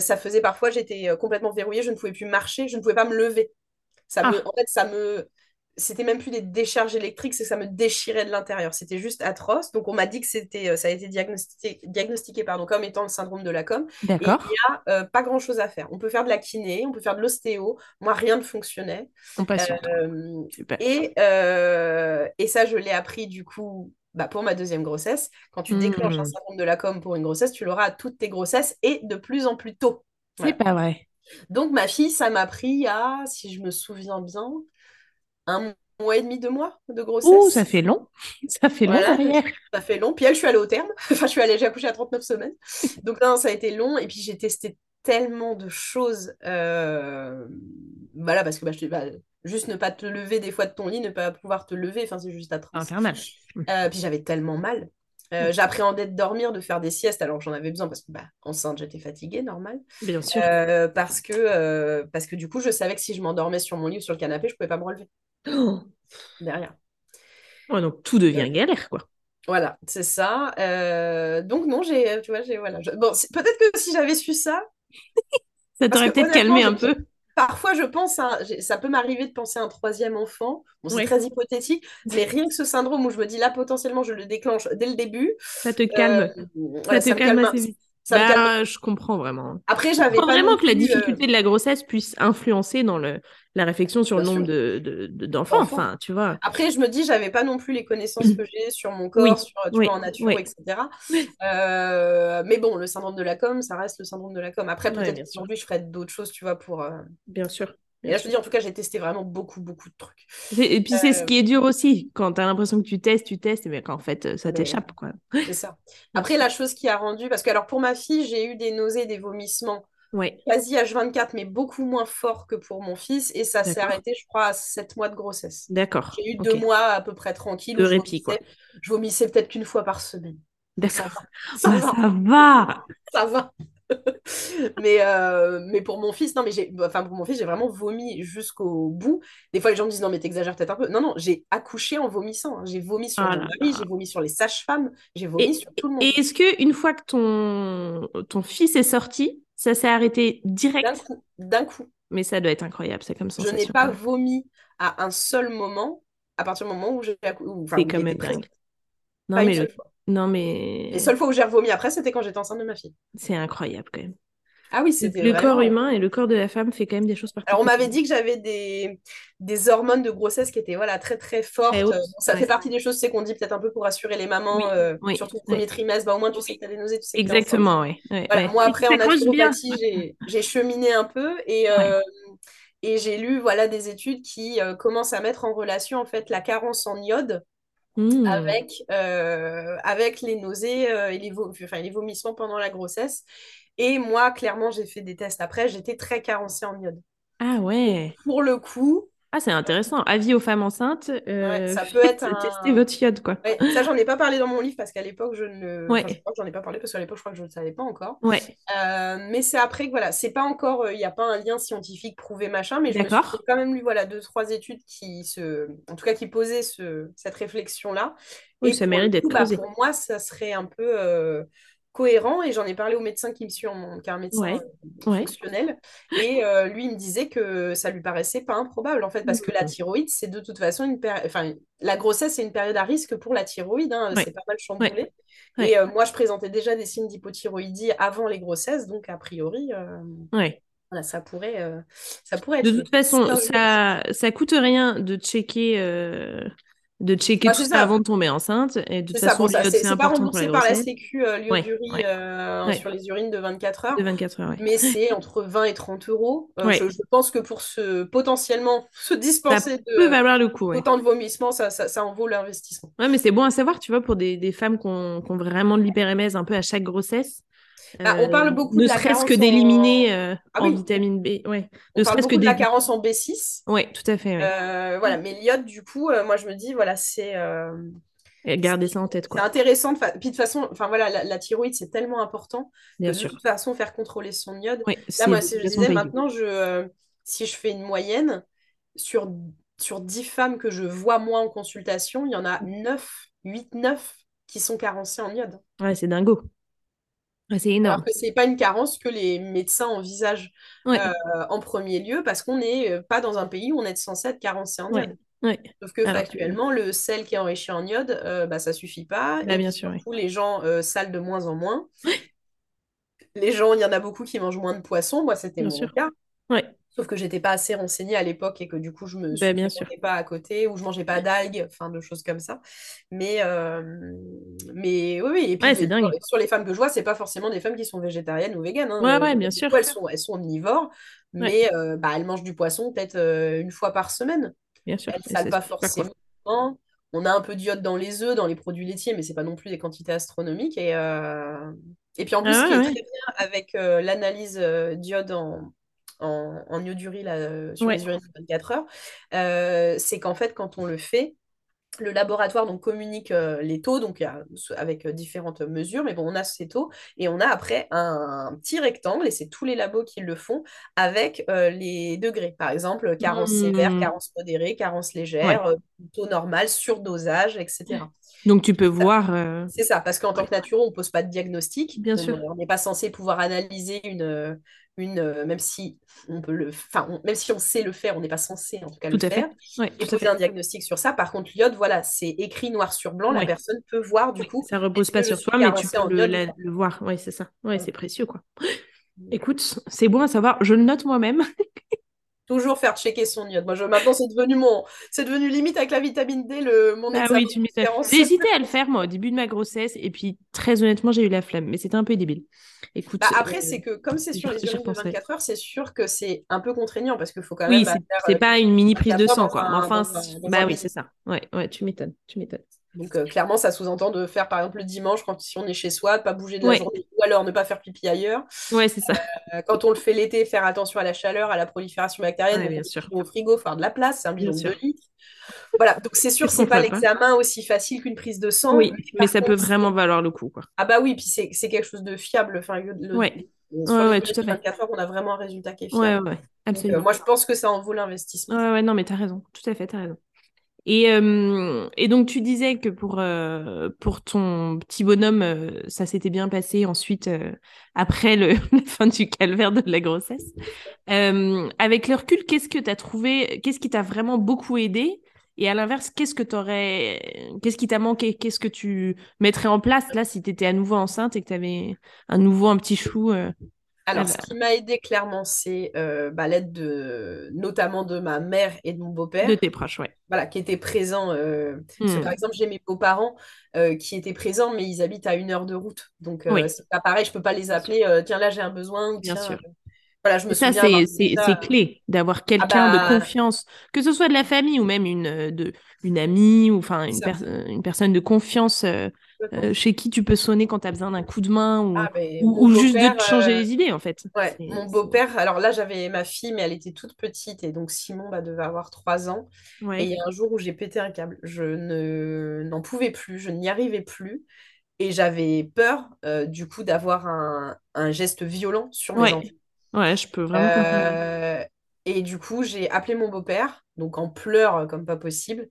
ça faisait parfois, j'étais euh, complètement verrouillée, je ne pouvais plus marcher, je ne pouvais pas me lever. Ça ah. en fait, ça me, c'était même plus des décharges électriques, c'est que ça me déchirait de l'intérieur. C'était juste atroce. Donc, on m'a dit que c'était, euh, ça a été diagnostiqué, diagnostiqué pardon, comme étant le syndrome de la com. D'accord. il n'y a pas grand-chose à faire. On peut faire de la kiné, on peut faire de l'ostéo. Moi, rien ne fonctionnait. On passe et, et ça, je l'ai appris du coup bah, pour ma deuxième grossesse. Quand tu déclenches un hmm. syndrome de la com pour une grossesse, tu l'auras à toutes tes grossesses et de plus en plus tôt. C'est pas vrai. Donc ma fille, ça m'a pris à, si je me souviens bien, un mois et demi, deux mois de grossesse. Ouh, ça fait long. Ça fait long derrière. Ça fait long. Puis elle, je suis allée au terme. enfin, je suis allée, j'ai accouché à 39 semaines. Donc non, ça a été long. Et puis j'ai testé tellement de choses. Euh... Voilà, parce que bah, je, bah, juste ne pas te lever des fois de ton lit, ne pas pouvoir te lever, enfin c'est juste atroce. Infernal. Euh, puis j'avais tellement mal. Euh, j'appréhendais de dormir, de faire des siestes, alors j'en avais besoin parce que bah, enceinte j'étais fatiguée, normal. Bien sûr. Euh, parce, que, parce que du coup je savais que si je m'endormais sur mon lit ou sur le canapé, je pouvais pas me relever. Oh. Derrière. Ouais, donc tout devient galère quoi. Voilà, c'est ça. Euh, donc non, j'ai, tu vois, j'ai voilà. Bon, peut-être que si j'avais su ça, ça t'aurait peut-être calmé un peu. Parfois, je pense, ça peut m'arriver de penser à un troisième enfant. Bon, c'est très hypothétique, mais rien que ce syndrome où je me dis là, potentiellement, je le déclenche dès le début. Ça te calme. Euh, ça te calme, assez vite. Bah, je comprends vraiment. Après, j'avais pas vraiment que la difficulté de la grossesse puisse influencer dans le, la réflexion sur le nombre de, d'enfants. enfin, tu vois. Après, je me dis, j'avais pas non plus les connaissances que j'ai sur mon corps, sur tu vois, en nature, etc. Euh, mais bon, le syndrome de la com, ça reste le syndrome de la com. Après, peut-être qu'aujourd'hui, je ferais d'autres choses, tu vois, pour. Euh, bien sûr. Et là, je te dis, en tout cas, j'ai testé vraiment beaucoup, beaucoup de trucs. Et puis, c'est ce euh, qui est dur aussi. Quand tu as l'impression que tu testes, tu testes, mais qu'en fait, ça t'échappe. quoi. C'est ça. Après, la chose qui a rendu. Parce que, alors, pour ma fille, j'ai eu des nausées, des vomissements quasi H24, mais beaucoup moins fort que pour mon fils. Et ça s'est arrêté, je crois, à 7 mois de grossesse. D'accord. J'ai eu deux mois à peu près tranquille. De répit, quoi. Je vomissais peut-être qu'une fois par semaine. D'accord. Ça, va. ça va. Ça va. mais, euh, mais pour mon fils, non, mais j'ai, enfin, pour mon fils, j'ai vraiment vomi jusqu'au bout. Des fois, les gens me disent, non, mais t'exagères peut-être un peu. Non, non, j'ai accouché en vomissant. Hein. J'ai vomi sur ah mon mari, j'ai vomi sur les sages-femmes, j'ai vomi sur tout le monde. Et est-ce que une fois que ton, ton fils est sorti, ça s'est arrêté direct? D'un coup. D'un coup. Mais ça doit être incroyable, c'est comme ça. Je n'ai pas vomi à un seul moment, à partir du moment où j'ai accouché. C'est quand même dingue. Non, mais non, mais. Les seules fois où j'ai revomi après, c'était quand j'étais enceinte de ma fille. C'est incroyable quand même. Ah oui, c'était Le corps humain et le corps de la femme fait quand même des choses particulières. Alors, on m'avait dit que j'avais des... des hormones de grossesse qui étaient voilà, très, très fortes. ça fait partie des choses qu'on dit peut-être un peu pour rassurer les mamans, euh, surtout au premier trimestre. Bah, au moins, tu sais que tu as des nausées. Tu sais Exactement, oui. Moi, après, en naturopathie, j'ai cheminé un peu et, euh, et j'ai lu voilà, des études qui euh, commencent à mettre en relation en fait, la carence en iode Mmh. avec, euh, avec les nausées euh, et les, enfin, les vomissements pendant la grossesse. Et moi, clairement, j'ai fait des tests après, j'étais très carencée en iode. Ah ouais. pour le coup, ah, c'est intéressant. Avis aux femmes enceintes. Euh, ça peut être un... Tester votre iode, quoi. ça, j'en ai pas parlé dans mon livre parce qu'à l'époque, je ne. Ouais. j'en ai pas parlé parce qu'à l'époque, je crois que je ne le savais pas encore. Ouais. Euh, mais c'est après que, voilà, c'est pas encore. Il n'y a pas un lien scientifique prouvé, machin, mais je me suis quand même lu, voilà, deux, trois études qui se. En tout cas, qui posaient ce... cette réflexion-là. Oui, ça mérite d'être bah, Pour moi, ça serait un peu. Euh, cohérent et j'en ai parlé au médecin qui me suit en, qui est un médecin euh, fonctionnel. Et euh, lui il me disait que ça lui paraissait pas improbable en fait parce que la thyroïde c'est de toute façon une période enfin la grossesse c'est une période à risque pour la thyroïde hein, c'est pas mal chamboulé. Et euh, moi je présentais déjà des signes d'hypothyroïdie avant les grossesses donc a priori voilà, ça pourrait ça pourrait être de toute façon ça ça coûte rien de checker de checker tout ça avant de tomber enceinte. Et de toute façon, c'est pas remboursé par la Sécu, euh, euh, sur les urines de 24 heures. De 24 heures mais c'est entre 20 et 30 euros. Euh, je, pense que pour se, potentiellement se dispenser de peut valoir le coup, autant de vomissements, ça, ça, en vaut l'investissement. Ouais, mais c'est bon à savoir, tu vois, pour des, des femmes qui ont, qui ont, vraiment de l'hyperémèse un peu à chaque grossesse. Bah, on parle beaucoup ne serait-ce que d'éliminer euh, ah en vitamine B. Ouais. On ne serait-ce que de la carence en B6. Oui, tout à fait. Euh, voilà, mais l'iode, du coup, euh, moi je me dis, voilà, c'est. Garder ça en tête. C'est intéressant. De Puis de toute façon, enfin voilà, la, thyroïde, c'est tellement important. Bien de, sûr. de toute façon, faire contrôler son iode. Là, moi, si je disais, maintenant, je, si je fais une moyenne, sur, sur 10 femmes que je vois moi en consultation, il y en a 9, 8, 9 qui sont carencées en iode. Ouais, c'est dingo c'est énorme. Alors que c'est pas une carence que les médecins envisagent euh, en premier lieu parce qu'on n'est euh, pas dans un pays où on est censé être carencé en iode. Sauf que actuellement, le sel qui est enrichi en iode, euh, bah, ça suffit pas. Bah, et bien sûr. les gens salent de moins en moins. Les gens, il y en a beaucoup qui mangent moins de poissons. Moi, c'était mon sûr. cas. Sauf que j'étais pas assez renseignée à l'époque et que du coup, je me suis pas à côté ou je mangeais pas d'algues, enfin de choses comme ça. Mais, euh, mais oui, oui. Et puis, dingue. Sur les femmes que je vois, c'est pas forcément des femmes qui sont végétariennes ou véganes. Hein. Ouais, ouais, bien sûr. elles, sont, elles sont omnivores, mais euh, bah, elles mangent du poisson peut-être euh, une fois par semaine. Bien sûr. Elles ne salent pas forcément. On a un peu d'iode dans les œufs, dans les produits laitiers, mais c'est pas non plus des quantités astronomiques. Et, et puis en plus, ah ce qui est très bien avec l'analyse d'iode en en, en iodurie là, euh, sur les urines de 24 heures, euh, c'est qu'en fait, quand on le fait, le laboratoire donc, communique euh, les taux donc, avec euh, différentes mesures, mais bon, on a ces taux et on a après un, petit rectangle, et c'est tous les labos qui le font, avec les degrés. Par exemple, carence sévère, mmh. carence modérée, carence légère, taux normal, surdosage, etc. Donc tu peux voir. C'est ça, parce qu'en tant que naturo, on ne pose pas de diagnostic. Bien sûr. On n'est pas censé pouvoir analyser une, une, euh, même si on peut le, enfin, même si on sait le faire, on n'est pas censé en tout cas le faire. et poser un diagnostic sur ça. Par contre, l'iode, voilà, c'est écrit noir sur blanc. La personne peut voir du coup. Ça repose pas sur toi, mais tu peux le, voir. Oui, c'est ça. Ouais, c'est précieux quoi. Écoute, c'est bon à savoir. Je le note moi-même. Toujours faire checker son iode. Moi, je, maintenant, c'est devenu mon, c'est devenu limite avec la vitamine D, le, mon ah oui, tu J'ai hésité à le faire, moi, au début de ma grossesse. Et puis, très honnêtement, j'ai eu la flemme. Mais c'était un peu débile. Écoute. Bah, après, euh, c'est que, comme c'est sur les urines de 24 heures, c'est sûr que c'est un peu contraignant parce qu'il faut quand même. Oui, c'est pas une mini prise de sang, quoi. enfin, bah oui, c'est ça. Ouais, ouais, tu m'étonnes. Tu m'étonnes. Donc euh, clairement, ça sous-entend de faire par exemple le dimanche quand si on est chez soi, de pas bouger de la journée, ou alors ne pas faire pipi ailleurs. Ouais, c'est ça. Euh, quand on le fait l'été, faire attention à la chaleur, à la prolifération bactérienne. bien sûr. Au frigo, faire de la place, c'est un bidon de litres. Voilà, donc c'est sûr, c'est pas l'examen aussi facile qu'une prise de sang. Oui, mais, ça peut vraiment valoir le coup, quoi. Ah bah oui, puis c'est quelque chose de fiable. Enfin, le, ouais. ouais, tout à fait. 24 heures, on a vraiment un résultat qui est fiable. Ouais, ouais, euh, absolument. moi, je pense que ça en vaut l'investissement. Ouais, ouais, non, mais t'as raison. Tout à fait, t'as raison. Et, euh, et, donc, tu disais que pour, euh, pour ton petit bonhomme, euh, ça s'était bien passé ensuite, après le, la fin du calvaire de la grossesse. avec le recul, qu'est-ce que tu trouvé, qu'est-ce qui t'a vraiment beaucoup aidé? Et à l'inverse, qu'est-ce que t'aurais, qu'est-ce qui t'a manqué? Qu'est-ce que tu mettrais en place là si tu étais à nouveau enceinte et que tu avais un nouveau, un petit chou alors, ce qui m'a aidé clairement, c'est euh, bah, l'aide de, notamment de ma mère et de mon beau-père. De tes proches, oui. Voilà, qui étaient présents. Euh, hmm. par exemple, j'ai mes beaux-parents euh, qui étaient présents, mais ils habitent à une heure de route. Donc, c'est pas pareil, je peux pas les appeler. tiens, là, j'ai un besoin. Bien sûr. Voilà, je me ça, c'est clé d'avoir ah quelqu'un de bah confiance, que ce soit de la famille ou même une, de, une amie ou enfin une, une, personne de confiance euh, chez qui tu peux sonner quand tu as besoin d'un coup de main ou, ah, ou, juste de te changer euh, les idées en fait. Ouais, mon beau-père, alors là j'avais ma fille mais elle était toute petite et donc Simon bah, devait avoir 3 ans. Et il y a un jour où j'ai pété un câble, je ne n'en pouvais plus, je n'y arrivais plus et j'avais peur euh, du coup d'avoir un, un, geste violent sur mes enfants. Ouais, je peux vraiment Et du coup j'ai appelé mon beau-père, donc en pleurs comme pas possible.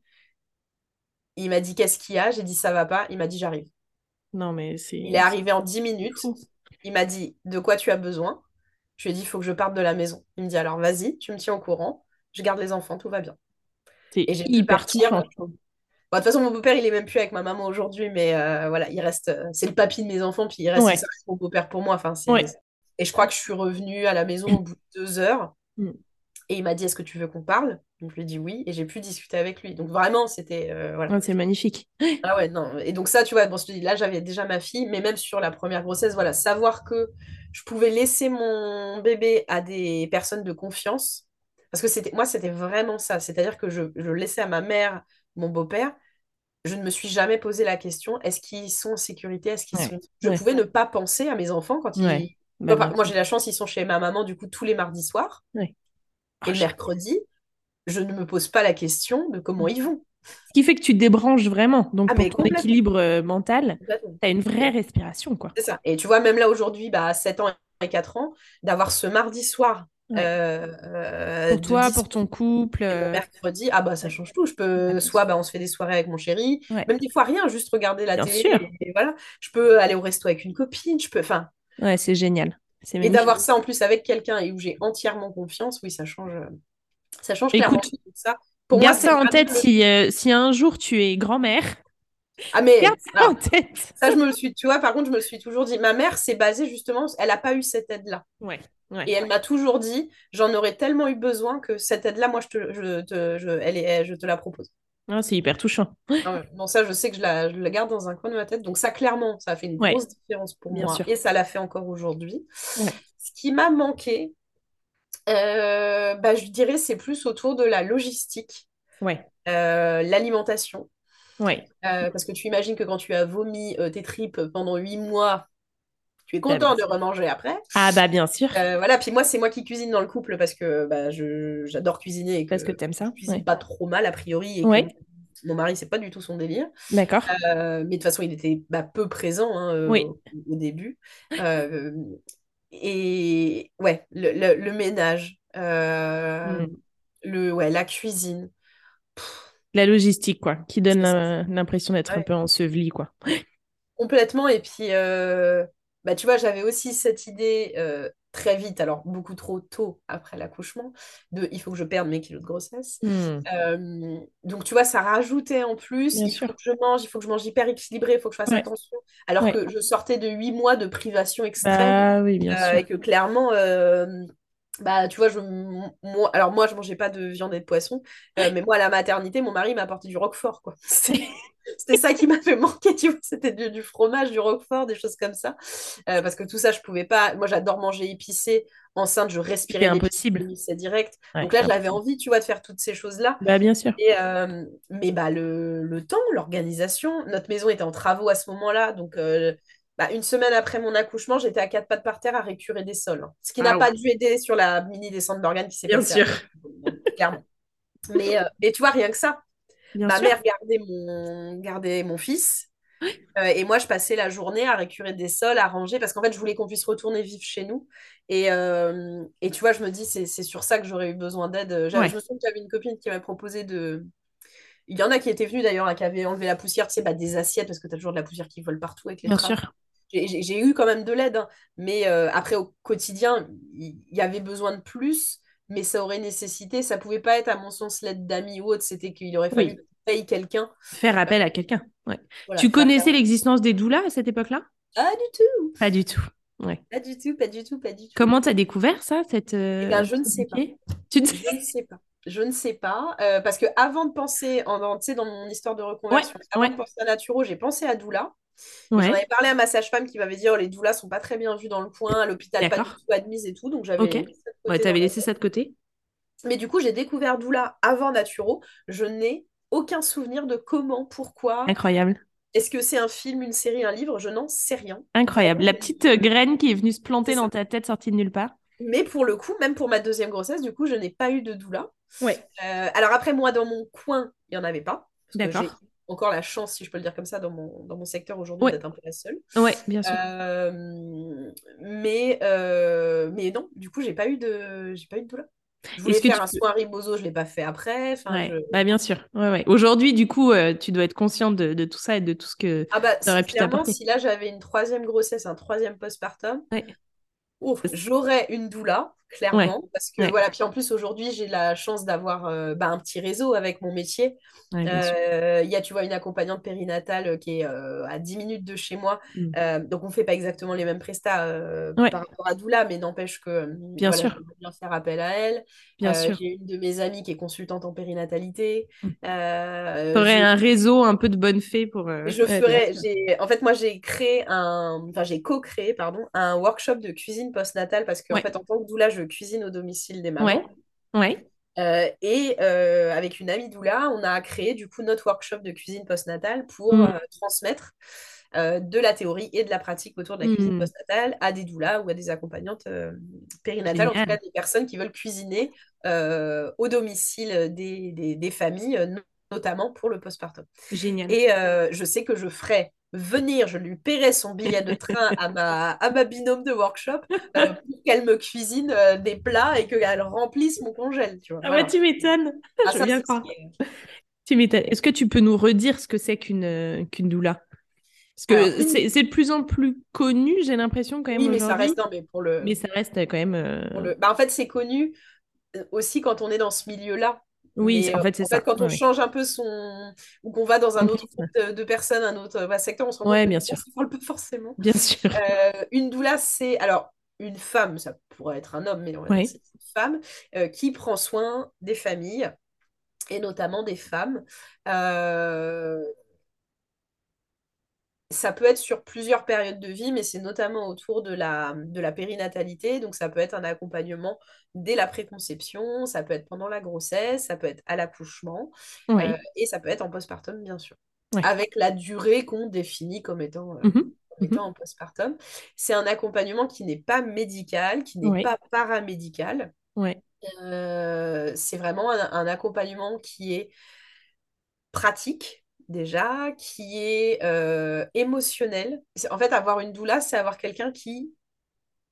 Il m'a dit qu'est-ce qu'il y a? J'ai dit ça va pas. Il m'a dit j'arrive. Non, mais c'est. Il est arrivé en 10 minutes. Il m'a dit de quoi tu as besoin? Je lui ai dit il faut que je parte de la maison. Il me dit alors vas-y, tu me tiens au courant. Je garde les enfants, tout va bien. Et j'ai pu partir. de toute façon, mon beau-père, il est même plus avec ma maman aujourd'hui, mais euh, voilà, il reste. Euh, c'est le papy de mes enfants, puis il reste, mon beau-père pour moi. Enfin, Et je crois que je suis revenue à la maison au bout de deux heures. Et il m'a dit Est-ce que tu veux qu'on parle? Donc je lui ai dit oui, et j'ai pu discuter avec lui. Donc vraiment, c'était. Euh, voilà. c'est magnifique. Ah ouais, non. Et donc ça, tu vois, bon, je te dis, là, j'avais déjà ma fille, mais même sur la première grossesse, voilà, savoir que je pouvais laisser mon bébé à des personnes de confiance. Parce que c'était moi, c'était vraiment ça. C'est-à-dire que je, je laissais à ma mère, mon beau-père, je ne me suis jamais posé la question est-ce qu'ils sont en sécurité? Est-ce qu'ils sont. Je pouvais ne pas penser à mes enfants quand ils. Bah, moi, j'ai la chance, ils sont chez ma maman, du coup, tous les mardis soirs. Et le mercredi, je ne me pose pas la question de comment ils vont. Ce qui fait que tu te débranches vraiment. Donc, ah, pour ton équilibre euh, mental, tu as une vraie respiration. quoi. C'est ça. Et tu vois, même là, aujourd'hui, bah, à 7 ans et 4 ans, d'avoir ce mardi soir. Euh, euh, pour toi, pour ton couple. mercredi, ah bah ça change tout. Je peux, soit bah, on se fait des soirées avec mon chéri, même des fois rien, juste regarder la télé. Et, voilà. Je peux aller au resto avec une copine. Je peux, enfin. Ouais, c'est génial. Et d'avoir ça en plus avec quelqu'un et où j'ai entièrement confiance, oui, ça change, ça change clairement ça. Pour garde ça en tête si, euh, si un jour tu es grand-mère. Ah mais garde ça en tête. Ça je me le suis, tu vois. Par contre, je me suis toujours dit, ma mère, c'est basé justement, elle n'a pas eu cette aide-là. Ouais, Et elle m'a toujours dit, j'en aurais tellement eu besoin que cette aide-là, moi, je te, je, te, je, elle est, je te la propose. Ah, c'est hyper touchant. Ah bon, ça, je sais que je la, je la, garde dans un coin de ma tête. Donc, ça, clairement, ça a fait une grosse différence pour moi. Et ça l'a fait encore aujourd'hui. Ce qui m'a manqué, euh, bah, je dirais, c'est plus autour de la logistique. Ouais. Euh, l'alimentation. Ouais. Euh, parce que tu imagines que quand tu as vomi tes tripes pendant huit mois, tu es content de remanger après. Ah bah bien sûr. voilà, puis moi c'est moi qui cuisine dans le couple parce que bah, j'adore cuisiner et parce que tu aimes ça. Je cuisine pas trop mal a priori et mon mari, c'est pas du tout son délire. D'accord. Euh, mais de toute façon, il était bah, peu présent hein, euh, Oui. au, au début. Euh, et ouais, le, le- le ménage, euh, Mm. le, ouais, la cuisine. La logistique, quoi, qui donne l'impression d'être un peu enseveli, quoi. Complètement. Et puis, euh, bah, tu vois, j'avais aussi cette idée euh, très vite, alors beaucoup trop tôt après l'accouchement, de il faut que je perde mes kilos de grossesse. Euh, donc, tu vois, ça rajoutait en plus, Bien il faut que je mange, il faut que je mange hyper équilibré, il faut que je fasse Ouais, attention. Alors ouais. que je sortais de huit mois de privation extrême Bah oui, bien euh, et que clairement, bah, tu vois, je, moi, alors moi, je mangeais pas de viande et de poisson, euh, mais moi, à la maternité, mon mari m'a apporté du roquefort, quoi. C'était ça qui m'avait manqué, tu vois, c'était du, du fromage, du roquefort, des choses comme ça. Euh, parce que tout ça, je pouvais pas. Moi, j'adore manger épicé. Enceinte, je respirais impossible. c'est direct. Ouais, Donc là, j'avais envie, tu vois, de faire toutes ces choses-là. Bah bien sûr. Et, euh, mais bah, le, le temps, l'organisation, notre maison était en travaux à ce moment-là. Donc, euh, bah, une semaine après mon accouchement, j'étais à quatre pattes par terre à récurer des sols. hein. Ce qui n'a Waouh. pas dû aider sur la mini descente d'organes qui s'est Bien passée sûr. après, donc, clairement. Mais, euh, mais tu vois, rien que ça. Bien Ma sûr. mère gardait mon, gardait mon fils. euh, et moi, je passais la journée à récurer des sols, à ranger, parce qu'en fait, je voulais qu'on puisse retourner vivre chez nous. Et, euh, et tu vois, je me dis, c'est c'est sur ça que j'aurais eu besoin d'aide. Je me souviens que j'avais une copine qui m'a proposé de, il y en a qui étaient venus d'ailleurs, hein, qui avaient enlevé la poussière, tu sais, bah, des assiettes, parce que tu as toujours de la poussière qui vole partout avec les bien trappes. sûr. J'ai eu quand même de l'aide, hein, mais euh, après, au quotidien, il y, avait besoin de plus, mais ça aurait nécessité, ça pouvait pas être, à mon sens, l'aide d'amis ou autre, c'était qu'il aurait fallu Oui. tu payes quelqu'un. Faire appel à quelqu'un. Ouais. Voilà, Tu connaissais l'existence des doulas à cette époque-là? Pas du tout, Pas du tout. Ouais. pas du tout, pas du tout, pas du tout. Comment t'as découvert ça, cette, Eh euh, ben, je ne sais pas. Tu te- Je ne sais pas. Je ne sais pas. euh, parce que avant de penser, en, tu sais, dans mon histoire de Ouais, reconversion, avant ouais, de penser à Naturo, j'ai pensé à Doula. J'en avais parlé à ma sage-femme qui m'avait dit oh, les doulas sont pas très bien vues dans le coin, à l'hôpital pas du tout admises et tout. Donc j'avais Ok. mis ça de Ouais, côté ma laissé ça de côté? Mais du coup, j'ai découvert Doula avant Naturo. Je n'ai aucun souvenir de comment, pourquoi. Incroyable. Est-ce que c'est un film, une série, un livre? Je n'en sais rien. Incroyable. La petite euh, graine qui est venue se planter dans ta tête sortie de nulle part. Mais pour le coup, même pour ma deuxième grossesse, du coup, je n'ai pas eu de doula. Ouais. Euh, alors après, moi, dans mon coin, il n'y en avait pas. D'accord. Encore la chance, si je peux le dire comme ça, dans mon, dans mon secteur aujourd'hui, Ouais. d'être un peu la seule. Ouais, bien sûr. Euh, mais, euh, mais non, du coup, j'ai pas eu de, j'ai pas eu de doula. Je voulais que faire tu un soin ribozo, je l'ai pas fait après. Enfin, Ouais, je... bah bien sûr. Ouais, ouais. Aujourd'hui, du coup, euh, tu dois être consciente de, de tout ça et de tout ce que Ah bah, si- pu t'apporter. si là j'avais une troisième grossesse, un troisième postpartum, j'aurais une doula, Ouais, clairement, parce que ouais, voilà, puis en plus aujourd'hui j'ai la chance d'avoir euh, bah, un petit réseau avec mon métier. ouais. Euh, Il y a, tu vois, une accompagnante périnatale euh, qui est euh, à 10 minutes de chez moi. Mm. Euh, donc on fait pas exactement les mêmes prestats par rapport à doula, mais n'empêche que bien voilà, sûr, j'aimerais bien faire appel à elle. bien sûr. j'ai une de mes amies qui est consultante en périnatalité. Mm. T'aurais j'ai un réseau un peu de bonnes fées pour je ferais, en fait, moi, j'ai créé un, enfin, j'ai co-créé, pardon, un workshop de cuisine postnatale parce qu'en Ouais, fait, en tant que doula, je cuisine au domicile des ouais, mamans. ouais. Euh, et euh, avec une amie doula, on a créé du coup notre workshop de cuisine postnatale pour Mm. euh, transmettre de la théorie et de la pratique autour de la cuisine Mm. postnatale à des doulas ou à des accompagnantes périnatales, en tout cas des personnes qui veulent cuisiner au domicile des, des- des familles, notamment pour le postpartum. Génial. Et je sais que je ferai venir, je lui paierai son billet de train à ma, à ma binôme de workshop euh, pour qu'elle me cuisine euh, des plats et qu'elle remplisse mon congèle, tu vois. Ah ouais, tu m'étonnes. Ah, Je ça, bien croire. Tu m'étonnes. Est-ce que tu peux nous redire ce que c'est qu'une euh, qu'une doula? Parce que une... c'est de plus en plus connu, j'ai l'impression quand même oui, mais ça reste, non, mais pour le, Mais ça reste quand même. le... Bah, en fait, c'est connu aussi quand on est dans ce milieu-là. Oui, Mais c'est- en euh, fait, c'est fait, ça. quand on Ouais, change un peu son... ou qu'on va dans un autre groupe de, de personnes, un autre bah, secteur, on se rend compte Ouais, que bien sûr. ne parle pas forcément. Bien sûr. Euh, une doula, c'est alors une femme, ça pourrait être un homme, mais on Ouais. c'est une femme euh, qui prend soin des familles et notamment des femmes. Euh, ça peut être sur plusieurs périodes de vie, mais c'est notamment autour de la, de la périnatalité. Donc, ça peut être un accompagnement dès la préconception, ça peut être pendant la grossesse, ça peut être à l'accouchement, euh, et ça peut être en postpartum, bien sûr, avec la durée qu'on définit comme étant, euh, Mhm. Mhm. étant en postpartum. C'est un accompagnement qui n'est pas médical, qui n'est pas paramédical. Euh, c'est vraiment un, un accompagnement qui est pratique déjà, qui est euh, émotionnelle. En fait, avoir une doula, c'est avoir quelqu'un qui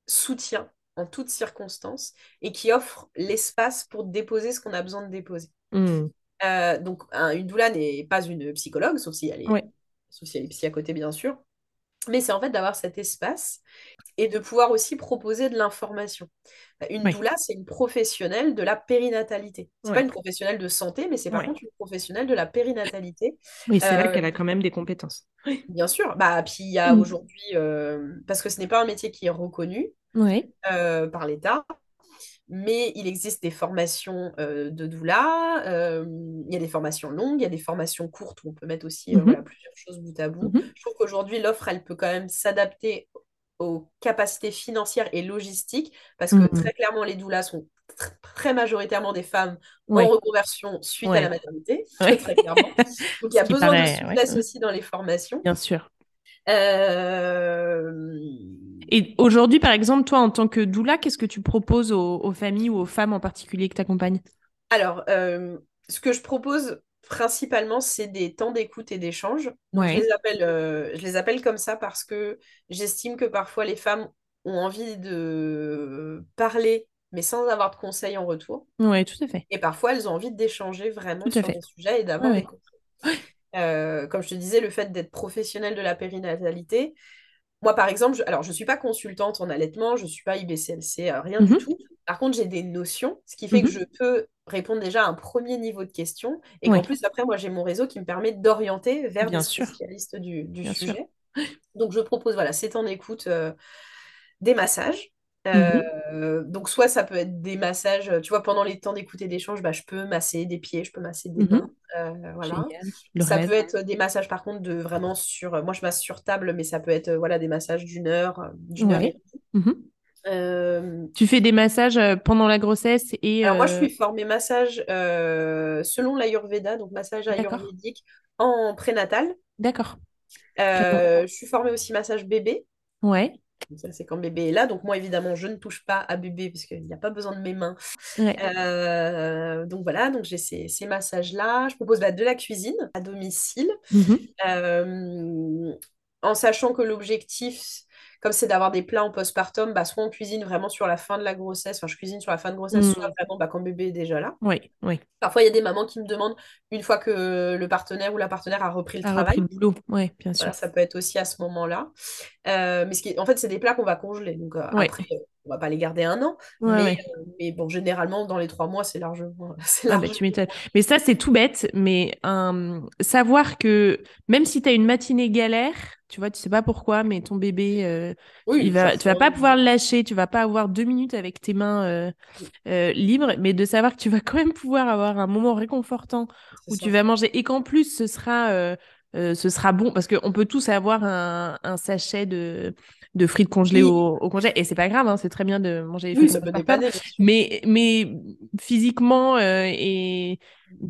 soutient en toutes circonstances et qui offre l'espace pour déposer ce qu'on a besoin de déposer. Hmm. Euh, donc, une doula n'est pas une psychologue, sauf si elle est, sauf si elle est psy à côté, bien sûr. Mais c'est en fait d'avoir cet espace et de pouvoir aussi proposer de l'information. Une doula, c'est une professionnelle de la périnatalité. C'est pas une professionnelle de santé, mais c'est par contre une professionnelle de la périnatalité. Oui, c'est vrai qu'elle a euh, quand même des compétences. Bien sûr. Bah, puis il y a mm. aujourd'hui, euh, parce que ce n'est pas un métier qui est reconnu euh, par l'État, mais il existe des formations euh, de doula, euh, il y a des formations longues, il y a des formations courtes où on peut mettre aussi euh, mhm. plusieurs choses bout à bout. Mhm. Je trouve qu'aujourd'hui, l'offre, elle peut quand même s'adapter aux capacités financières et logistiques, parce que mhm. très clairement, les doulas sont très majoritairement des femmes en reconversion suite à la maternité, très, clairement. Donc il y a besoin de souplesse aussi dans les formations. Bien sûr. Et aujourd'hui, par exemple, toi, en tant que doula, qu'est-ce que tu proposes aux, familles ou aux femmes en particulier que tu accompagnes Alors, euh, ce que je propose principalement, c'est des temps d'écoute et d'échange. Je, les appelle, euh, je les appelle comme ça parce que j'estime que parfois les femmes ont envie de parler, mais sans avoir de conseils en retour. Oui, tout à fait. Et parfois, elles ont envie d'échanger vraiment sur des sujets et d'avoir des conseils. Euh, comme je te disais, le fait d'être professionnel de la périnatalité, moi, par exemple, je, alors je ne suis pas consultante en allaitement, je ne suis pas IBCLC, euh, rien du mhm. tout. Par contre, j'ai des notions, ce qui fait que mhm. je peux répondre déjà à un premier niveau de questions. Et qu'en plus, après, moi, j'ai mon réseau qui me permet d'orienter vers des spécialistes du, sujet. Donc, je propose, voilà, c'est en écoute euh, des massages. Mhm. Euh, donc, soit ça peut être des massages, tu vois, pendant les temps d'écoute et d'échange, bah, je peux masser des pieds, je peux masser des mains. Euh, voilà. Ça peut être des massages par contre de vraiment sur. Moi je masse sur table, mais ça peut être voilà des massages d'une heure, d'une heure et demie. Euh, tu fais des massages pendant la grossesse et. Alors moi je suis formée massage selon l'Ayurveda, donc massage ayurvédique en prénatal. D'accord. je suis formée aussi massage bébé. Ouais. Ça, c'est quand bébé est là. Donc, moi, évidemment, je ne touche pas à bébé parce qu'il n'y a pas besoin de mes mains. Euh, donc, voilà. Donc, j'ai ces, massages-là. Je propose bah, de la cuisine à domicile. Mhm. Euh, en sachant que l'objectif, comme c'est d'avoir des plats en postpartum, bah, soit on cuisine vraiment sur la fin de la grossesse, enfin je cuisine sur la fin de grossesse, soit mm. vraiment bah, quand bébé est déjà là. Oui, oui. Parfois, il y a des mamans qui me demandent, une fois que le partenaire ou la partenaire a repris le travail. Repris le boulot, oui, bien sûr. ça peut être aussi à ce moment-là. Euh, mais ce qui en fait, c'est des plats qu'on va congeler. Donc euh, après, on va pas les garder un an. Euh, mais, bon, généralement, dans les trois mois, c'est largement. Ah bah, tu m'étonnes. Mais ça, c'est tout bête. Mais savoir que même si tu as une matinée galère, tu vois, tu sais pas pourquoi, mais ton bébé, euh, il va, tu vas pas pouvoir le lâcher, tu vas pas avoir deux minutes avec tes mains euh, euh, libres, mais de savoir que tu vas quand même pouvoir avoir un moment réconfortant où tu vas manger et qu'en plus ce sera, ce sera bon parce qu'on peut tous avoir un, un sachet de de frites congelées au, au congé. Et c'est pas grave, hein, c'est très bien de manger des frites. mais, mais physiquement euh, et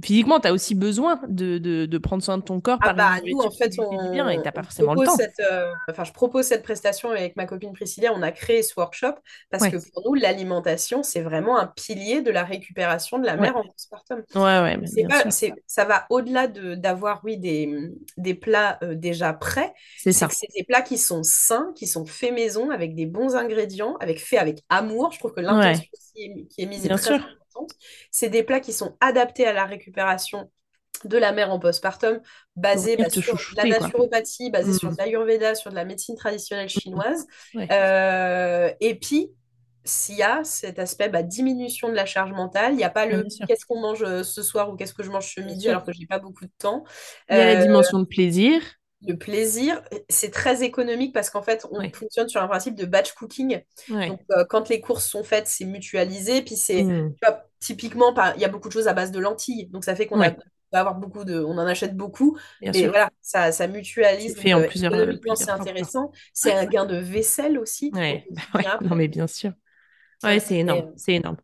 physiquement, tu as aussi besoin de, de, de, prendre soin de ton corps. Ah par bah, nous, en fait, on, bien et pas forcément le temps. Euh, enfin, je propose cette prestation avec ma copine Priscilla. On a créé ce workshop parce que pour nous, l'alimentation, c'est vraiment un pilier de la récupération de la mère en postpartum. Ouais, ouais. Pas, ça va au-delà d'avoir, oui, des, des plats euh, déjà prêts. C'est ça. C'est des plats qui sont sains, qui sont fait maison avec des bons ingrédients, avec fait avec amour. Je trouve que l'intention qui est mise est très importante. C'est des plats qui sont adaptés à la récupération de la mère en postpartum, basés bah, sur la naturopathie, basée sur mm. l'ayurveda, sur de la médecine traditionnelle chinoise. Euh, et puis, s'il y a cet aspect bah, diminution de la charge mentale, il n'y a pas le qu'est-ce qu'on mange euh, ce soir ou qu'est-ce que je mange ce midi alors que je n'ai pas beaucoup de temps. Il y a la euh, dimension de plaisir le plaisir, c'est très économique parce qu'en fait, on fonctionne sur un principe de batch cooking. Donc, euh, quand les courses sont faites, c'est mutualisé. Puis, c'est mmh. typiquement, il y a beaucoup de choses à base de lentilles. Donc, ça fait qu'on va avoir beaucoup de, on en achète beaucoup. et voilà, ça, ça mutualise. Fait en plusieurs, c'est intéressant. C'est un gain de vaisselle aussi. non, mais bien sûr. Ouais, c'est énorme, c'est énorme.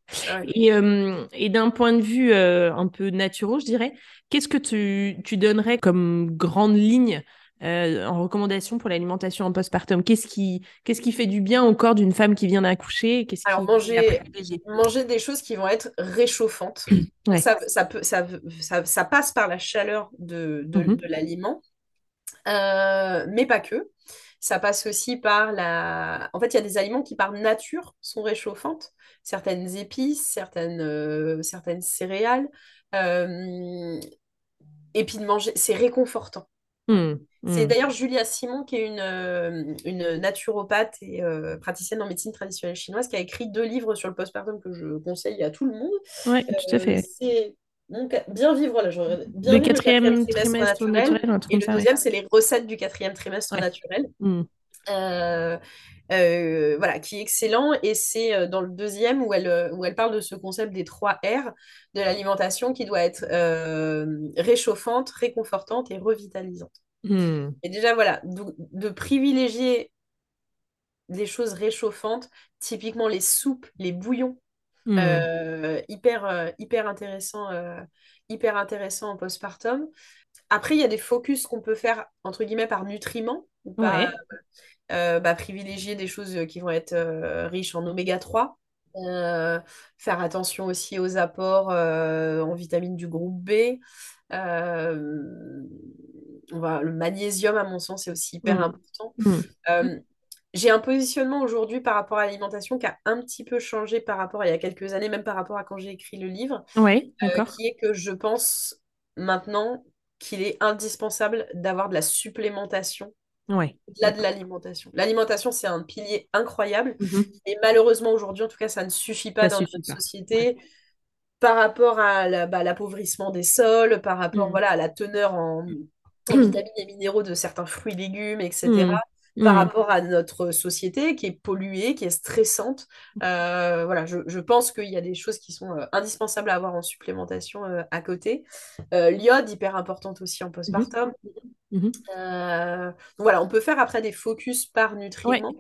Et, euh, et d'un point de vue euh, un peu naturel, je dirais, qu'est-ce que tu, tu donnerais comme grande ligne en recommandation pour l'alimentation en postpartum Qu'est-ce qui, qu'est-ce qui fait du bien au corps d'une femme qui vient d'accoucher? Alors, manger, manger des choses qui vont être réchauffantes. Ça, ça, peut, ça, ça, passe par la chaleur de, de, mmh de l'aliment, mais pas que. Ça passe aussi par la... En fait, il y a des aliments qui, par nature, sont réchauffantes. Certaines épices, certaines, euh, certaines céréales. Euh, et puis de manger, c'est réconfortant. Mmh, c'est mmh. d'ailleurs Julia Simon, qui est une, euh, une naturopathe et praticienne en médecine traditionnelle chinoise, qui a écrit deux livres sur le postpartum que je conseille à tout le monde. Oui, tout à fait. C'est bien vivre, là, bien le, quatrième trimestre, naturel. et le deuxième, c'est les recettes du quatrième trimestre naturel. Mm. Euh, euh, voilà, qui est excellent. Et c'est euh, dans le deuxième où elle, où elle parle de ce concept des trois R de l'alimentation qui doit être réchauffante, réconfortante et revitalisante. Mm. Et déjà, voilà, de privilégier des choses réchauffantes, typiquement les soupes, les bouillons, Hmm. Euh, hyper, euh, hyper, intéressant, euh, hyper intéressant en postpartum. Après, il y a des focus qu'on peut faire, entre guillemets, par nutriments. Ou bah, privilégier des choses qui vont être riches en oméga 3. faire attention aussi aux apports en vitamines du groupe B. On va, le magnésium, à mon sens, est aussi hyper hmm. important. Hmm j'ai un positionnement aujourd'hui par rapport à l'alimentation qui a un petit peu changé par rapport à il y a quelques années, même par rapport à quand j'ai écrit le livre. Oui, euh, qui est que je pense maintenant qu'il est indispensable d'avoir de la supplémentation ouais, au-delà de l'alimentation. L'alimentation, c'est un pilier incroyable. Mhm. Et malheureusement, aujourd'hui, en tout cas, ça ne suffit pas dans notre société. Par rapport à bah, l'appauvrissement des sols, par rapport mhm. voilà, à la teneur en, vitamines et minéraux de certains fruits, légumes, etc par mm. rapport à notre société qui est polluée, qui est stressante. Euh, voilà, je, pense qu'il y a des choses qui sont euh, indispensables à avoir en supplémentation euh, à côté. L'iode, hyper importante aussi en postpartum. Mm-hmm. Mm-hmm. voilà, on peut faire après des focus par nutriments,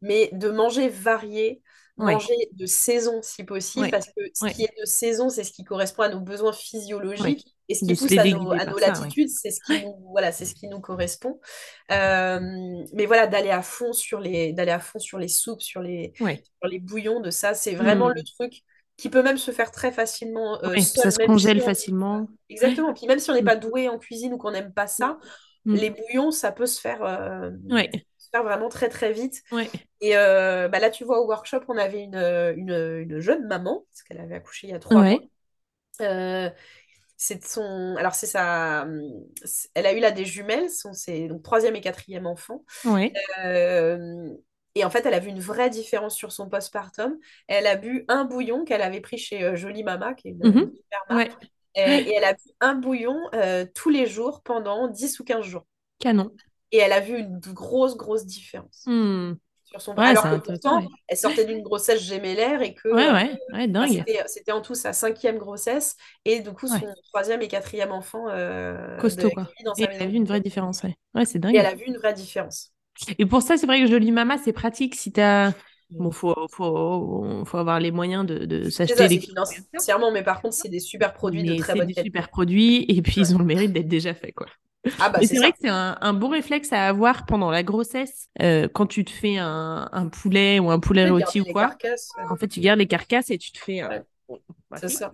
mais de manger varié, manger de saison si possible, parce que ce qui est de saison, c'est ce qui correspond à nos besoins physiologiques. Et ce qui pousse à nos, latitudes, c'est ce, qui nous, voilà, ce qui nous correspond. Euh, mais voilà, d'aller à fond sur les, d'aller à fond sur les soupes, sur les, sur les bouillons de ça, c'est vraiment hmm. le truc qui peut même se faire très facilement. Euh, ça se congèle facilement. Exactement. Puis même si on n'est pas hmm. doué en cuisine ou qu'on n'aime pas ça, hmm. les bouillons, ça peut se faire, euh, faire vraiment très très vite. Et euh, bah là, tu vois, au workshop, on avait une, une, une jeune maman, parce qu'elle avait accouché il y a trois mois c'est son alors c'est ça elle a eu là des jumelles ses donc troisième et quatrième enfant. Euh, et en fait elle a vu une vraie différence sur son postpartum. Elle a bu un bouillon qu'elle avait pris chez euh, Jolie Mama qui est une, mhm. super marque et, elle a bu un bouillon euh, tous les jours pendant 10 ou 15 jours. Canon. Et elle a vu une grosse grosse différence. Hmm sur son Alors que pourtant, elle sortait d'une grossesse gémellaire et que bah, c'était en tout sa cinquième grossesse et du coup son troisième et quatrième enfant. Euh, Costaud, quoi. et elle a vu une vraie différence, ouais. c'est dingue. Et elle a vu une vraie différence. Et pour ça, c'est vrai que Jolie Mama, c'est pratique si tu as. Bon, faut, faut, faut, avoir les moyens de, de s'acheter les financièrement, mais par contre, c'est des super produits de très bonne qualité. des super produits et puis ils ont le mérite d'être déjà faits, quoi. Ah bah, c'est vrai que c'est un, bon réflexe à avoir pendant la grossesse, euh, quand tu te fais un, poulet ou un poulet rôti ou quoi. En fait, tu gardes les carcasses et tu te fais. c'est ça.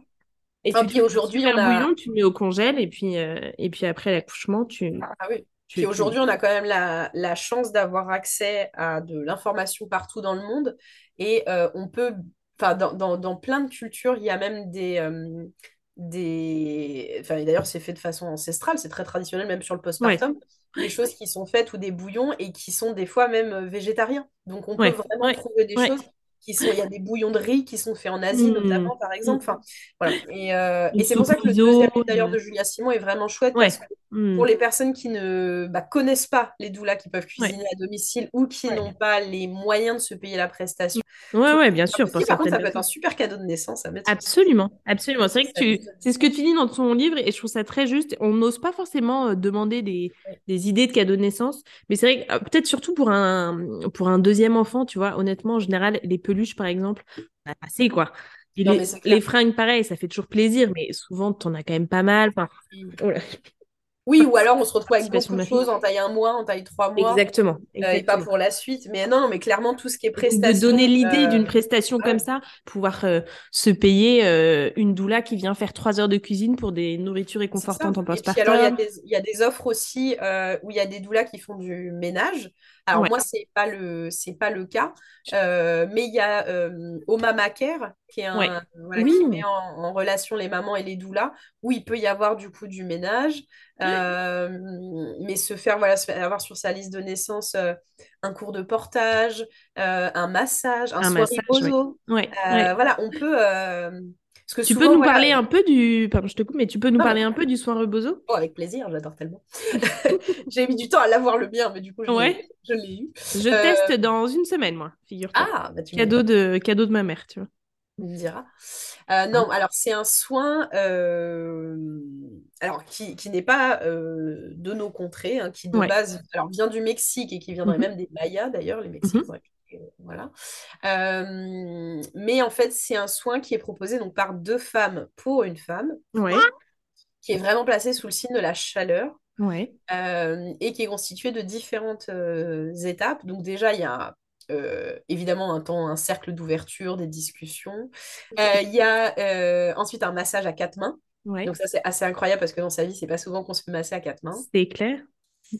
Et puis aujourd'hui, on a... bouillon, tu mets au congèle et puis, euh, et puis après l'accouchement, tu. Ah oui. puis aujourd'hui, on a quand même la, la chance d'avoir accès à de l'information partout dans le monde et euh, on peut. Enfin, dans, dans, dans, plein de cultures, il y a même des, des. Enfin, d'ailleurs, c'est fait de façon ancestrale, c'est très traditionnel, même sur le postpartum. Des choses qui sont faites ou des bouillons et qui sont des fois même euh, végétariens. Donc, on peut vraiment trouver des choses qui sont. Il y a des bouillons de riz qui sont faits en Asie, mmh. notamment, par exemple. Enfin, voilà. Et, euh, et c'est pour ça que le deuxième d'ailleurs de Julia Simon est vraiment chouette parce que mmh. pour les personnes qui ne bah, connaissent pas les doulas qui peuvent cuisiner à domicile ou qui n'ont pas les moyens de se payer la prestation, Ouais, ouais, bien sûr. par contre, ça peut être un super cadeau de naissance à mettre. Absolument, absolument. C'est vrai que tu, c'est ce que tu dis dans ton livre et je trouve ça très juste. On n'ose pas forcément euh, demander des, des idées de cadeaux de naissance, mais c'est vrai que euh, peut-être surtout pour un, pour un deuxième enfant, tu vois, honnêtement, en général, les peluches, par exemple, on a passé quoi. les, fringues, pareil, ça fait toujours plaisir, mais souvent, tu en as quand même pas mal. Enfin, Oui, ou alors on se retrouve avec beaucoup de choses en taille un mois, en taille trois mois. Exactement. Euh, et pas pour la suite. Mais non, mais clairement, tout ce qui est prestation. De donner l'idée d'une prestation comme ça, pouvoir se payer une doula qui vient faire trois heures de cuisine pour des nourritures réconfortantes en postpartum. Alors, il y, a des offres aussi où il y a des doulas qui font du ménage. Alors moi, c'est pas le pas le cas, euh, mais il y a euh, Oma qui est un voilà, qui met en, relation les mamans et les doulas, où il peut y avoir du coup du ménage, euh, mais se faire voilà se faire avoir sur sa liste de naissance euh, un cours de portage, un massage, un, un massage, voilà, on peut tu peux nous parler un peu du. Pardon, je te coupe, mais tu peux nous parler un peu du soin rebozo? Oh, Avec plaisir, j'adore tellement. J'ai mis du temps à l'avoir le bien, mais du coup, je l'ai eu. Je euh, teste dans une semaine, moi, figure-toi. Ah, bah tu cadeau de, cadeau de ma mère, tu vois. On me dira. Euh, non, alors c'est un soin euh, alors, qui, qui n'est pas de nos contrées, hein, qui de base alors, vient du Mexique et qui viendrait mhm. même des Mayas d'ailleurs. Les Mexiques mhm voilà. Euh, mais en fait, c'est un soin qui est proposé donc par deux femmes pour une femme, qui est vraiment placé sous le signe de la chaleur. Euh, et qui est constitué de différentes euh, étapes. Donc déjà, il y a évidemment un temps, un cercle d'ouverture, des discussions. Il y a ensuite un massage à quatre mains. Donc ça, c'est assez incroyable parce que dans sa vie, c'est pas souvent qu'on se fait masser à quatre mains. C'est clair.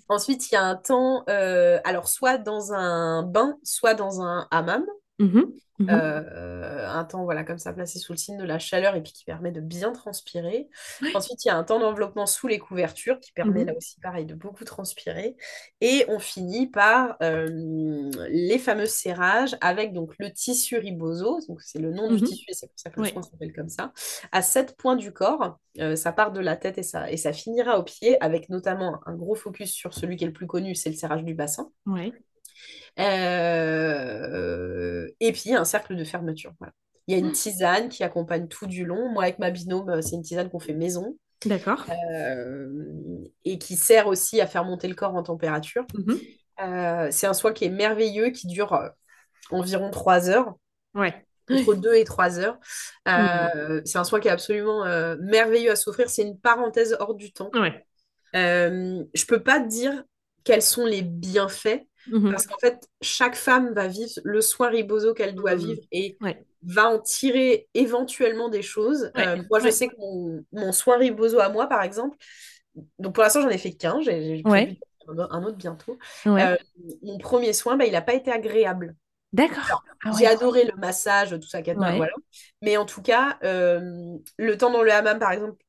Ensuite, il y a un temps, euh, alors soit dans un bain, soit dans un hammam. Mmh mmh euh, un temps voilà comme ça placé sous le signe de la chaleur et puis qui permet de bien transpirer. Ensuite, il y a un temps d'enveloppement sous les couvertures qui permet mmh là aussi pareil de beaucoup transpirer. Et on finit par euh, les fameux serrages avec donc le tissu riboso, donc c'est le nom du tissu et c'est pour ça que le soin s'appelle comme ça, à sept points du corps. Euh, ça part de la tête et ça, et ça finira au pied avec notamment un gros focus sur celui qui est le plus connu, c'est le serrage du bassin. Euh, et puis, un cercle de fermeture. Il y a une tisane qui accompagne tout du long. Moi, avec ma binôme, euh, c'est une tisane qu'on fait maison. D'accord. Euh, et qui sert aussi à faire monter le corps en température. Mhm. c'est un soin qui est merveilleux, qui dure environ 3 heures. Ouais. Entre 2 et 3 heures. Mhm. C'est un soin qui est absolument merveilleux à s'offrir. C'est une parenthèse hors du temps. Ouais. je peux pas te dire quels sont les bienfaits Mhm. Parce qu'en fait, chaque femme va vivre le soin riboso qu'elle doit mhm. vivre et va en tirer éventuellement des choses. Euh, moi, je sais que mon, soin riboso à moi, par exemple, donc pour l'instant, j'en ai fait qu'un, j'ai un autre bientôt. Euh, mon premier soin, bah, il n'a pas été agréable. D'accord. Ah j'ai adoré le massage, tout ça, voilà. Mais en tout cas, euh, le temps dans le hammam, par exemple,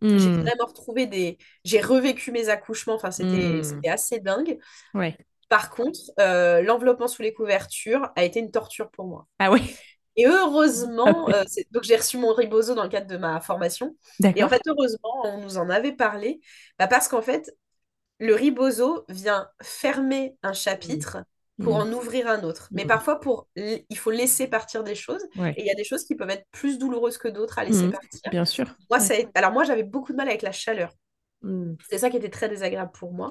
j'ai hmm. vraiment retrouvé des. J'ai revécu mes accouchements, enfin, c'était hmm. assez dingue. Ouais. Par contre, euh, l'enveloppement sous les couvertures a été une torture pour moi. Ah oui Et heureusement, ah euh, donc j'ai reçu mon ribozo dans le cadre de ma formation. Et en fait, heureusement, on nous en avait parlé, bah, parce qu'en fait, le ribozo vient fermer un chapitre pour mmh. en ouvrir un autre. Mais mmh. parfois, pour il faut laisser partir des choses. Et il y a des choses qui peuvent être plus douloureuses que d'autres à laisser mmh. partir. Bien sûr. Moi, Alors moi, j'avais beaucoup de mal avec la chaleur. C'est ça qui était très désagréable pour moi.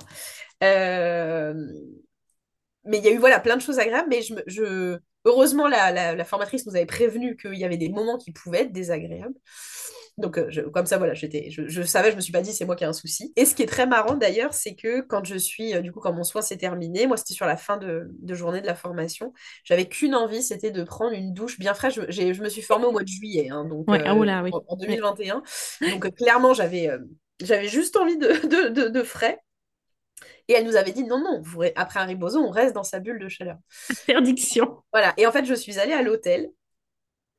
Euh mais il y a eu voilà, plein de choses agréables, mais je, je... heureusement, la, la, formatrice nous avait prévenu qu'il y avait des moments qui pouvaient être désagréables. Donc, euh, je, comme ça, voilà, j'étais, je, je, savais, je me suis pas dit, c'est moi qui ai un souci. Et ce qui est très marrant d'ailleurs, c'est que quand je suis, euh, du coup, quand mon soin s'est terminé, moi, c'était sur la fin de, de, journée de la formation, j'avais qu'une envie, c'était de prendre une douche bien fraîche. Je, je me suis formée au mois de juillet, hein, donc ouais, ah, oui. en, 2021. Donc, clairement, j'avais, euh, j'avais juste envie de, de, de frais. Et elle nous avait dit non, non, après un ribozo, on reste dans sa bulle de chaleur. Interdiction. Voilà. Et en fait, je suis allée à l'hôtel.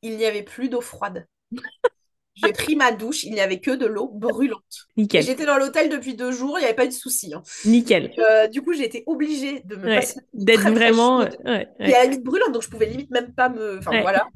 Il n'y avait plus d'eau froide. J'ai pris ma douche, il n'y avait que de l'eau brûlante. Nickel. J'étais dans l'hôtel depuis deux jours, il n'y avait pas eu de souci. Hein. Nickel. Euh, du coup, j'ai été obligée de me passer d'être vraiment. Euh, ouais, Et à la limite brûlante, donc je pouvais limite même pas me. Enfin voilà.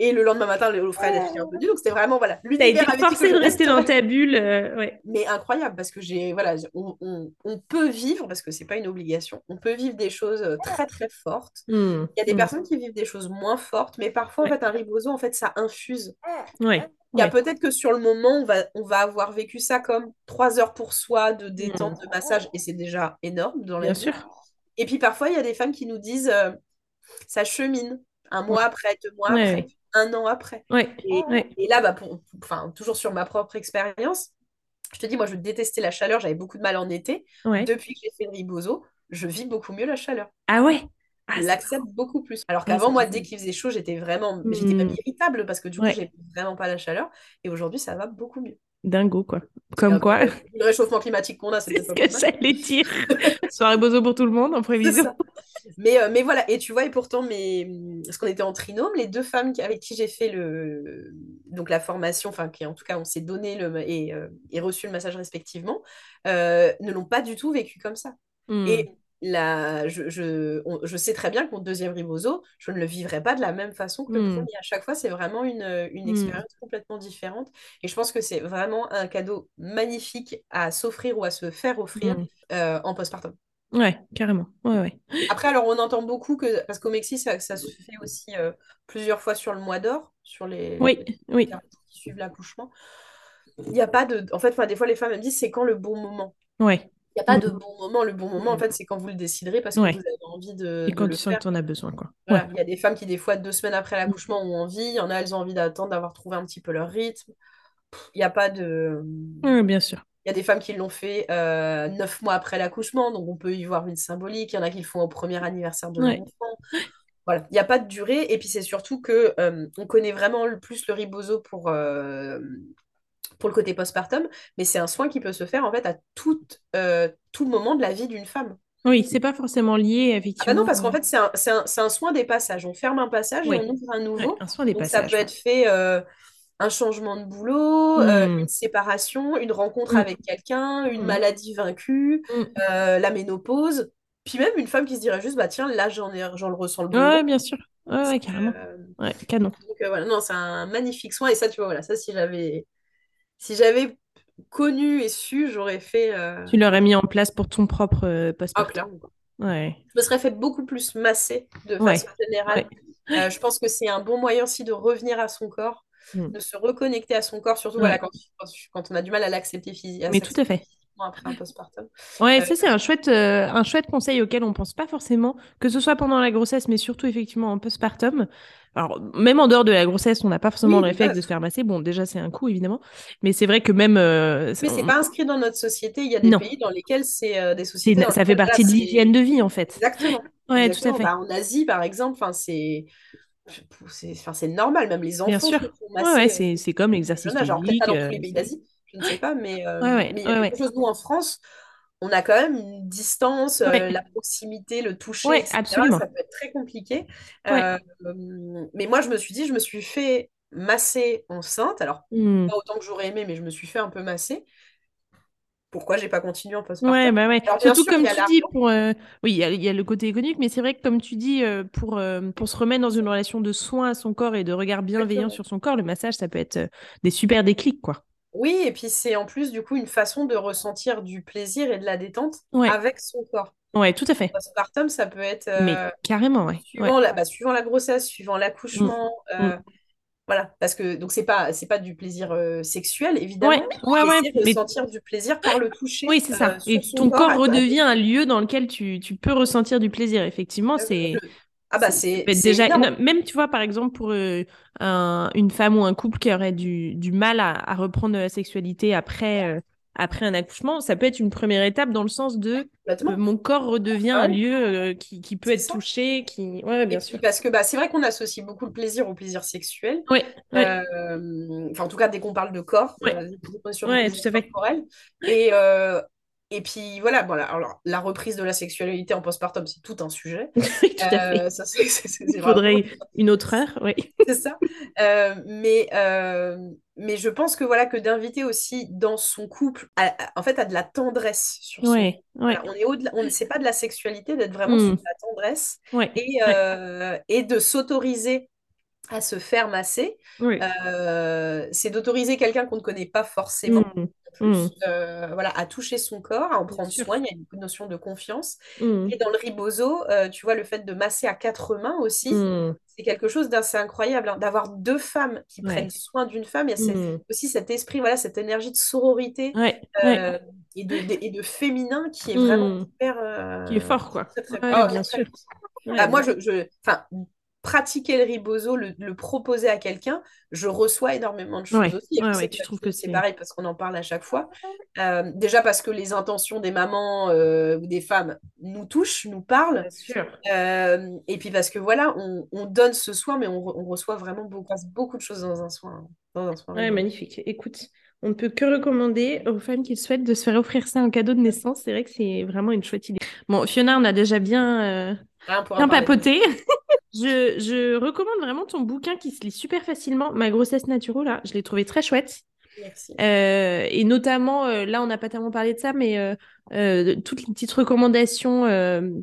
Et le lendemain matin, l'eau froide était un peu donc c'était vraiment voilà. T'as été forcée de rester dans ta bulle, euh, ouais. Mais incroyable parce que j'ai voilà, on, on, on, peut vivre parce que c'est pas une obligation. On peut vivre des choses très très fortes. Hmm. Il y a des hmm. personnes qui vivent des choses moins fortes, mais parfois en fait un ribozo en fait ça infuse. Ouais. Il y a peut-être que sur le moment, on va, on va avoir vécu ça comme trois heures pour soi de détente, de massage, et c'est déjà énorme dans la Bien sûr. Et puis parfois, il y a des femmes qui nous disent euh, ça chemine un mois après, deux mois après, un an après. Et, et, là, bah, pour, toujours sur ma propre expérience, je te dis, moi, je détestais la chaleur, j'avais beaucoup de mal en été. Depuis que j'ai fait le ribozo, je vis beaucoup mieux la chaleur. Ah ouais? Ah, l'accepte beaucoup plus. Alors qu'avant, moi, dès qu'il faisait chaud, j'étais vraiment, j'étais même Hmm. irritable parce que du coup, Ouais, j'aimais vraiment pas la chaleur. Et aujourd'hui, ça va beaucoup mieux. dingo, quoi. Comme quoi, le réchauffement climatique qu'on a, c'est ce que j'allais dire. Soirée bozo pour tout le monde en prévision. Mais, euh, mais voilà, et tu vois, et pourtant, mes... parce qu'on était en trinôme, les deux femmes avec qui j'ai fait le... donc la formation, enfin, qui en tout cas, on s'est donné le... et, euh, et reçu le massage respectivement, euh, ne l'ont pas du tout vécu comme ça. Hmm. Et la... je, je, on- je sais très bien que mon deuxième ribozo, je ne le vivrai pas de la même façon que le premier. À chaque fois, c'est vraiment une, une Hmm. expérience complètement différente. Et je pense que c'est vraiment un cadeau magnifique à s'offrir ou à se faire offrir Hmm. euh, en postpartum. Ouais, carrément. Ouais, ouais. Après, alors on entend beaucoup que, parce qu'au Mexique, ça, ça se fait aussi euh, plusieurs fois sur le mois d'or, sur les, Oui, les oui. périodes qui suivent l'accouchement. Il n'y a pas de. En fait, enfin, des fois, les femmes elles me disent c'est quand le bon moment. Ouais. Il n'y a pas de bon moment. Le bon moment, en fait, c'est quand vous le déciderez parce que Ouais. vous avez envie de, Et de quand le tu sens faire. que tu en as besoin, quoi. Voilà. Ouais. Il y a des femmes qui, des fois, deux semaines après Hmm. l'accouchement, ont envie. Il y en a, elles ont envie d'attendre, d'avoir trouvé un petit peu leur rythme. Il n'y a pas de. Ouais, bien sûr. Il y a des femmes qui l'ont fait euh, neuf mois après l'accouchement, donc on peut y voir une symbolique. Il y en a qui le font au premier anniversaire de leur Ouais. enfant. Voilà, il n'y a pas de durée. Et puis c'est surtout que euh, on connaît vraiment le plus le ribozo pour, euh, pour le côté postpartum, mais c'est un soin qui peut se faire en fait à tout, euh, tout moment de la vie d'une femme. Oui, c'est pas forcément lié, Ah bah non, effectivement. parce qu'en fait, c'est un, un- un soin des passages. On ferme un passage et on ouvre un Ouais, nouveau. un soin des Donc ça passages. peut être fait euh, un changement de boulot, euh, Hmm. une séparation, une rencontre Hmm. avec quelqu'un, une Hmm. maladie vaincue, euh, la ménopause. Puis même une femme qui se dirait juste, bah tiens, là j'en le ressens le besoin. Ouais, bien sûr. Ouais, carrément. euh, Ouais, canon. donc euh, voilà, non, c'est un magnifique soin. Et ça, tu vois, voilà, ça si j'avais si j'avais connu et su, j'aurais fait. euh, Tu l'aurais mis en place pour ton propre euh, postpartum. quoi. Ouais. Je me serais fait beaucoup plus masser de Ouais. façon générale. Ouais. Euh, je pense que c'est un bon moyen aussi de revenir à son corps, Hmm. de se reconnecter à son corps, surtout voilà, quand, on a du mal à l'accepter physi- à Mais tout à fait. physiquement après un postpartum. Ouais, ça c'est un chouette, un chouette conseil auquel on pense pas forcément, que ce soit pendant la grossesse, mais surtout effectivement en postpartum. Alors, même en dehors de la grossesse, on n'a pas forcément oui, le de réflexe base. de se faire masser. Bon, déjà, c'est un coût, évidemment. Mais c'est vrai que même... euh, Mais c'est on- pas inscrit dans notre société. Il y a des Non, pays dans lesquels c'est euh, des sociétés ça fait partie de l'hygiène de vie, en fait. exactement. Ouais, tout à fait. Bah, en Asie, par exemple, c'est c'est enfin, c'est normal. Même les Bien enfants sûr. se font Ouais, masser ouais, euh, c'est c'est comme l'exercice peut-être pas dans tous les pays d'Asie, je ne sais pas, mais ouais, ouais, mais il y a quelque chose, nous, en France, on a quand même une distance, euh, la proximité, le toucher, ouais, etc. absolument. Ça peut être très compliqué. Ouais. Euh, mais moi, je me suis dit, je me suis fait masser enceinte. Alors, Hmm. pas autant que j'aurais aimé, mais je me suis fait un peu masser. Pourquoi j'ai pas continué en Ouais, postpartum? bah ouais. Alors, bien Surtout sûr, comme tu dis, pour euh, oui, il y a, il y a le côté économique, mais c'est vrai que comme tu dis, pour, pour se remettre dans une relation de soin à son corps et de regard bienveillant Exactement. sur son corps, le massage, ça peut être des super déclics, quoi. Oui, et puis c'est en plus, du coup, une façon de ressentir du plaisir et de la détente Ouais, avec son corps. ouais, tout à fait. Postpartum, ça peut être Mais euh, carrément, ouais. Ouais. suivant la, bah, suivant la grossesse, suivant Mm, l'accouchement. mm. euh, voilà, parce que donc c'est pas c'est pas du plaisir euh, sexuel Ouais, évidemment, ouais, mais ouais. Mais ressentir du plaisir par le toucher oui, c'est ça. Et ton corps. corps redevient un lieu dans lequel tu, tu peux ressentir du plaisir. Effectivement, c'est Ah bah C'est déjà non, même tu vois par exemple pour euh, un- une femme ou un couple qui aurait du, du mal à, à reprendre la sexualité après euh, après un accouchement, ça peut être une première étape dans le sens de euh, mon corps redevient Ah un oui, lieu qui, qui peut être ça. touché, qui ouais Et bien sûr. parce que bah, c'est vrai qu'on associe beaucoup le plaisir au plaisir sexuel. Enfin, en tout cas, dès qu'on parle de corps, qu'on est sur ouais, tout à fait. corporel. Et, et puis voilà, voilà. Alors, la reprise de la sexualité en postpartum, c'est tout un sujet. Tout à fait. Euh, ça, Il vraiment faudrait une autre heure, oui. c'est ça. Euh, mais, euh, mais je pense que voilà que d'inviter aussi dans son couple, à- à- en fait, à de la tendresse sur son Ouais, on est au-delà, on c'est pas de la sexualité, d'être vraiment sur Hmm, de la tendresse Ouais, et, euh, et de s'autoriser à se faire masser. Euh, c'est d'autoriser quelqu'un qu'on ne connaît pas forcément en plus, hmm, euh, voilà, à toucher son corps, à en prendre soin. Il y a une notion de confiance. Hmm, Et dans le ribozo, euh, tu vois, le fait de masser à quatre mains aussi, c'est quelque chose d'assez incroyable, hein, d'avoir deux femmes qui prennent soin d'une femme. Il y a aussi cet esprit, voilà, cette énergie de sororité Ouais, ouais. et, de, de- et de féminin qui est vraiment hyper, Qui est fort, quoi. très, très, bien sûr. puissant. Ouais, Ah, moi, je, je, enfin, pratiquer le riboso, le, proposer à quelqu'un, je reçois énormément de choses aussi. Et tu trouves que c'est pareil parce qu'on en parle à chaque fois. Euh, déjà parce que les intentions des mamans euh, ou des femmes nous touchent, nous parlent. Euh, et puis parce que voilà, on, donne ce soin, mais on, reçoit vraiment beaucoup, beaucoup de choses dans un soin. Dans un soin magnifique. Écoute, on ne peut que recommander aux femmes qui souhaitent de se faire offrir ça en cadeau de naissance. C'est vrai que c'est vraiment une chouette idée. Bon, Fiona, on a déjà bien, bien papoté. Je, recommande vraiment ton bouquin qui se lit super facilement. Ma grossesse naturelle, là, je l'ai trouvé très chouette. Merci. Euh, et notamment, euh, là, on n'a pas tellement parlé de ça, mais euh, toutes les petites recommandations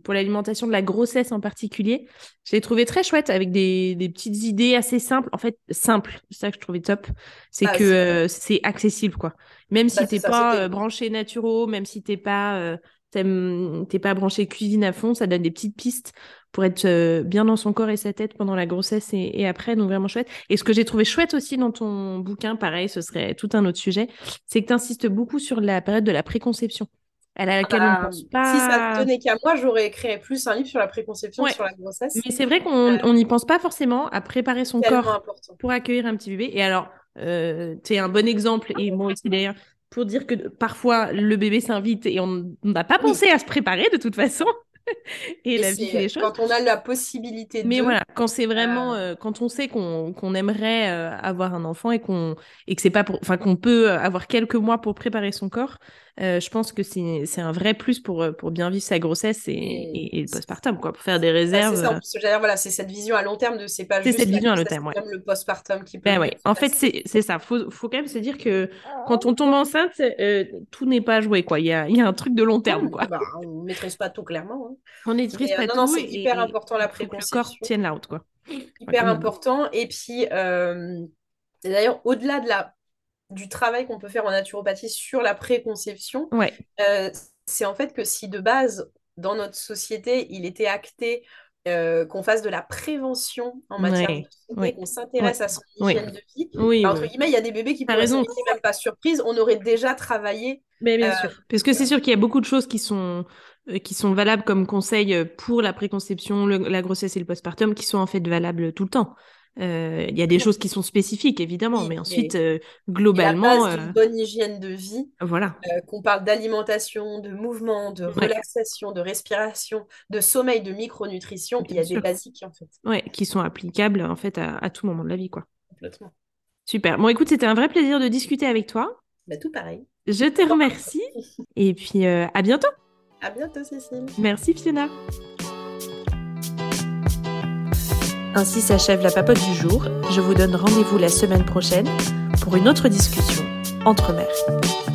pour l'alimentation de la grossesse en particulier, je l'ai trouvé très chouette avec des, petites idées assez simples. En fait, simples, c'est ça que je trouvais top. C'est ah, que c'est accessible, quoi. Même si bah, tu n'es pas branché naturel, même si tu n'es pas t'es pas branché cuisine à fond, ça donne des petites pistes pour être euh, bien dans son corps et sa tête pendant la grossesse et, après, donc vraiment chouette. Et ce que j'ai trouvé chouette aussi dans ton bouquin, pareil, ce serait tout un autre sujet, c'est que tu insistes beaucoup sur la période de la préconception. À laquelle on ne bah, pense pas. Si ça tenait qu'à moi, j'aurais écrit plus un livre sur la préconception sur la grossesse. Mais c'est vrai qu'on euh, n'y pense pas forcément à préparer son corps pour accueillir un petit bébé. Et alors, euh, tu es un bon exemple, et moi aussi d'ailleurs, pour dire que parfois le bébé s'invite et on n'a pas pensé à se préparer de toute façon. et, la vie les choses. Quand on a la possibilité de. Mais voilà, quand c'est vraiment, euh, quand on sait qu'on aimerait euh, avoir un enfant et qu'on et que c'est pas pour, enfin qu'on peut avoir quelques mois pour préparer son corps, euh, je pense que c'est un vrai plus pour pour bien vivre sa grossesse et, et, le postpartum quoi, pour faire des réserves. Bah, c'est ça, voilà, c'est cette vision à long terme de c'est pas juste cette vision à long terme, ouais. le postpartum qui ben peut. ouais. En fait, c'est ça. Faut faut quand même se dire que quand on tombe enceinte, tout n'est pas joué quoi. Il y a il y a un truc de long terme quoi. Bah, on maîtrise pas tout clairement. Hein. On est triste euh, non, c'est hyper important la préconception. le corps tienne la route, quoi. Hyper important. Et puis, euh, d'ailleurs, au-delà de la, du travail qu'on peut faire en naturopathie sur la préconception, ouais. Euh, c'est en fait que si de base, dans notre société, il était acté qu'on fasse de la prévention en matière de santé, qu'on s'intéresse à son hygiène de vie. Oui, entre guillemets, il y a des bébés qui pourraient raison. même pas surprise, on aurait déjà travaillé. Mais bien sûr. Parce que c'est sûr qu'il y a beaucoup de choses qui sont euh, qui sont valables comme conseils euh, pour la préconception, la grossesse et le postpartum, qui sont en fait valables tout le temps. Euh, il y a des choses qui sont spécifiques, évidemment, mais ensuite, globalement. La base bonne hygiène de vie. Voilà. qu'on parle d'alimentation, de mouvement, de relaxation, de respiration, de sommeil, de micronutrition. Il y a des basiques, en fait. Ouais, qui sont applicables, en fait, à, tout moment de la vie, quoi. Complètement. Super. Bon, écoute, c'était un vrai plaisir de discuter avec toi. Bah, tout pareil. Je te remercie. et puis, à bientôt. À bientôt, Cécile. Merci, Fiona. Ainsi s'achève la papote du jour. Je vous donne rendez-vous la semaine prochaine pour une autre discussion entre mères.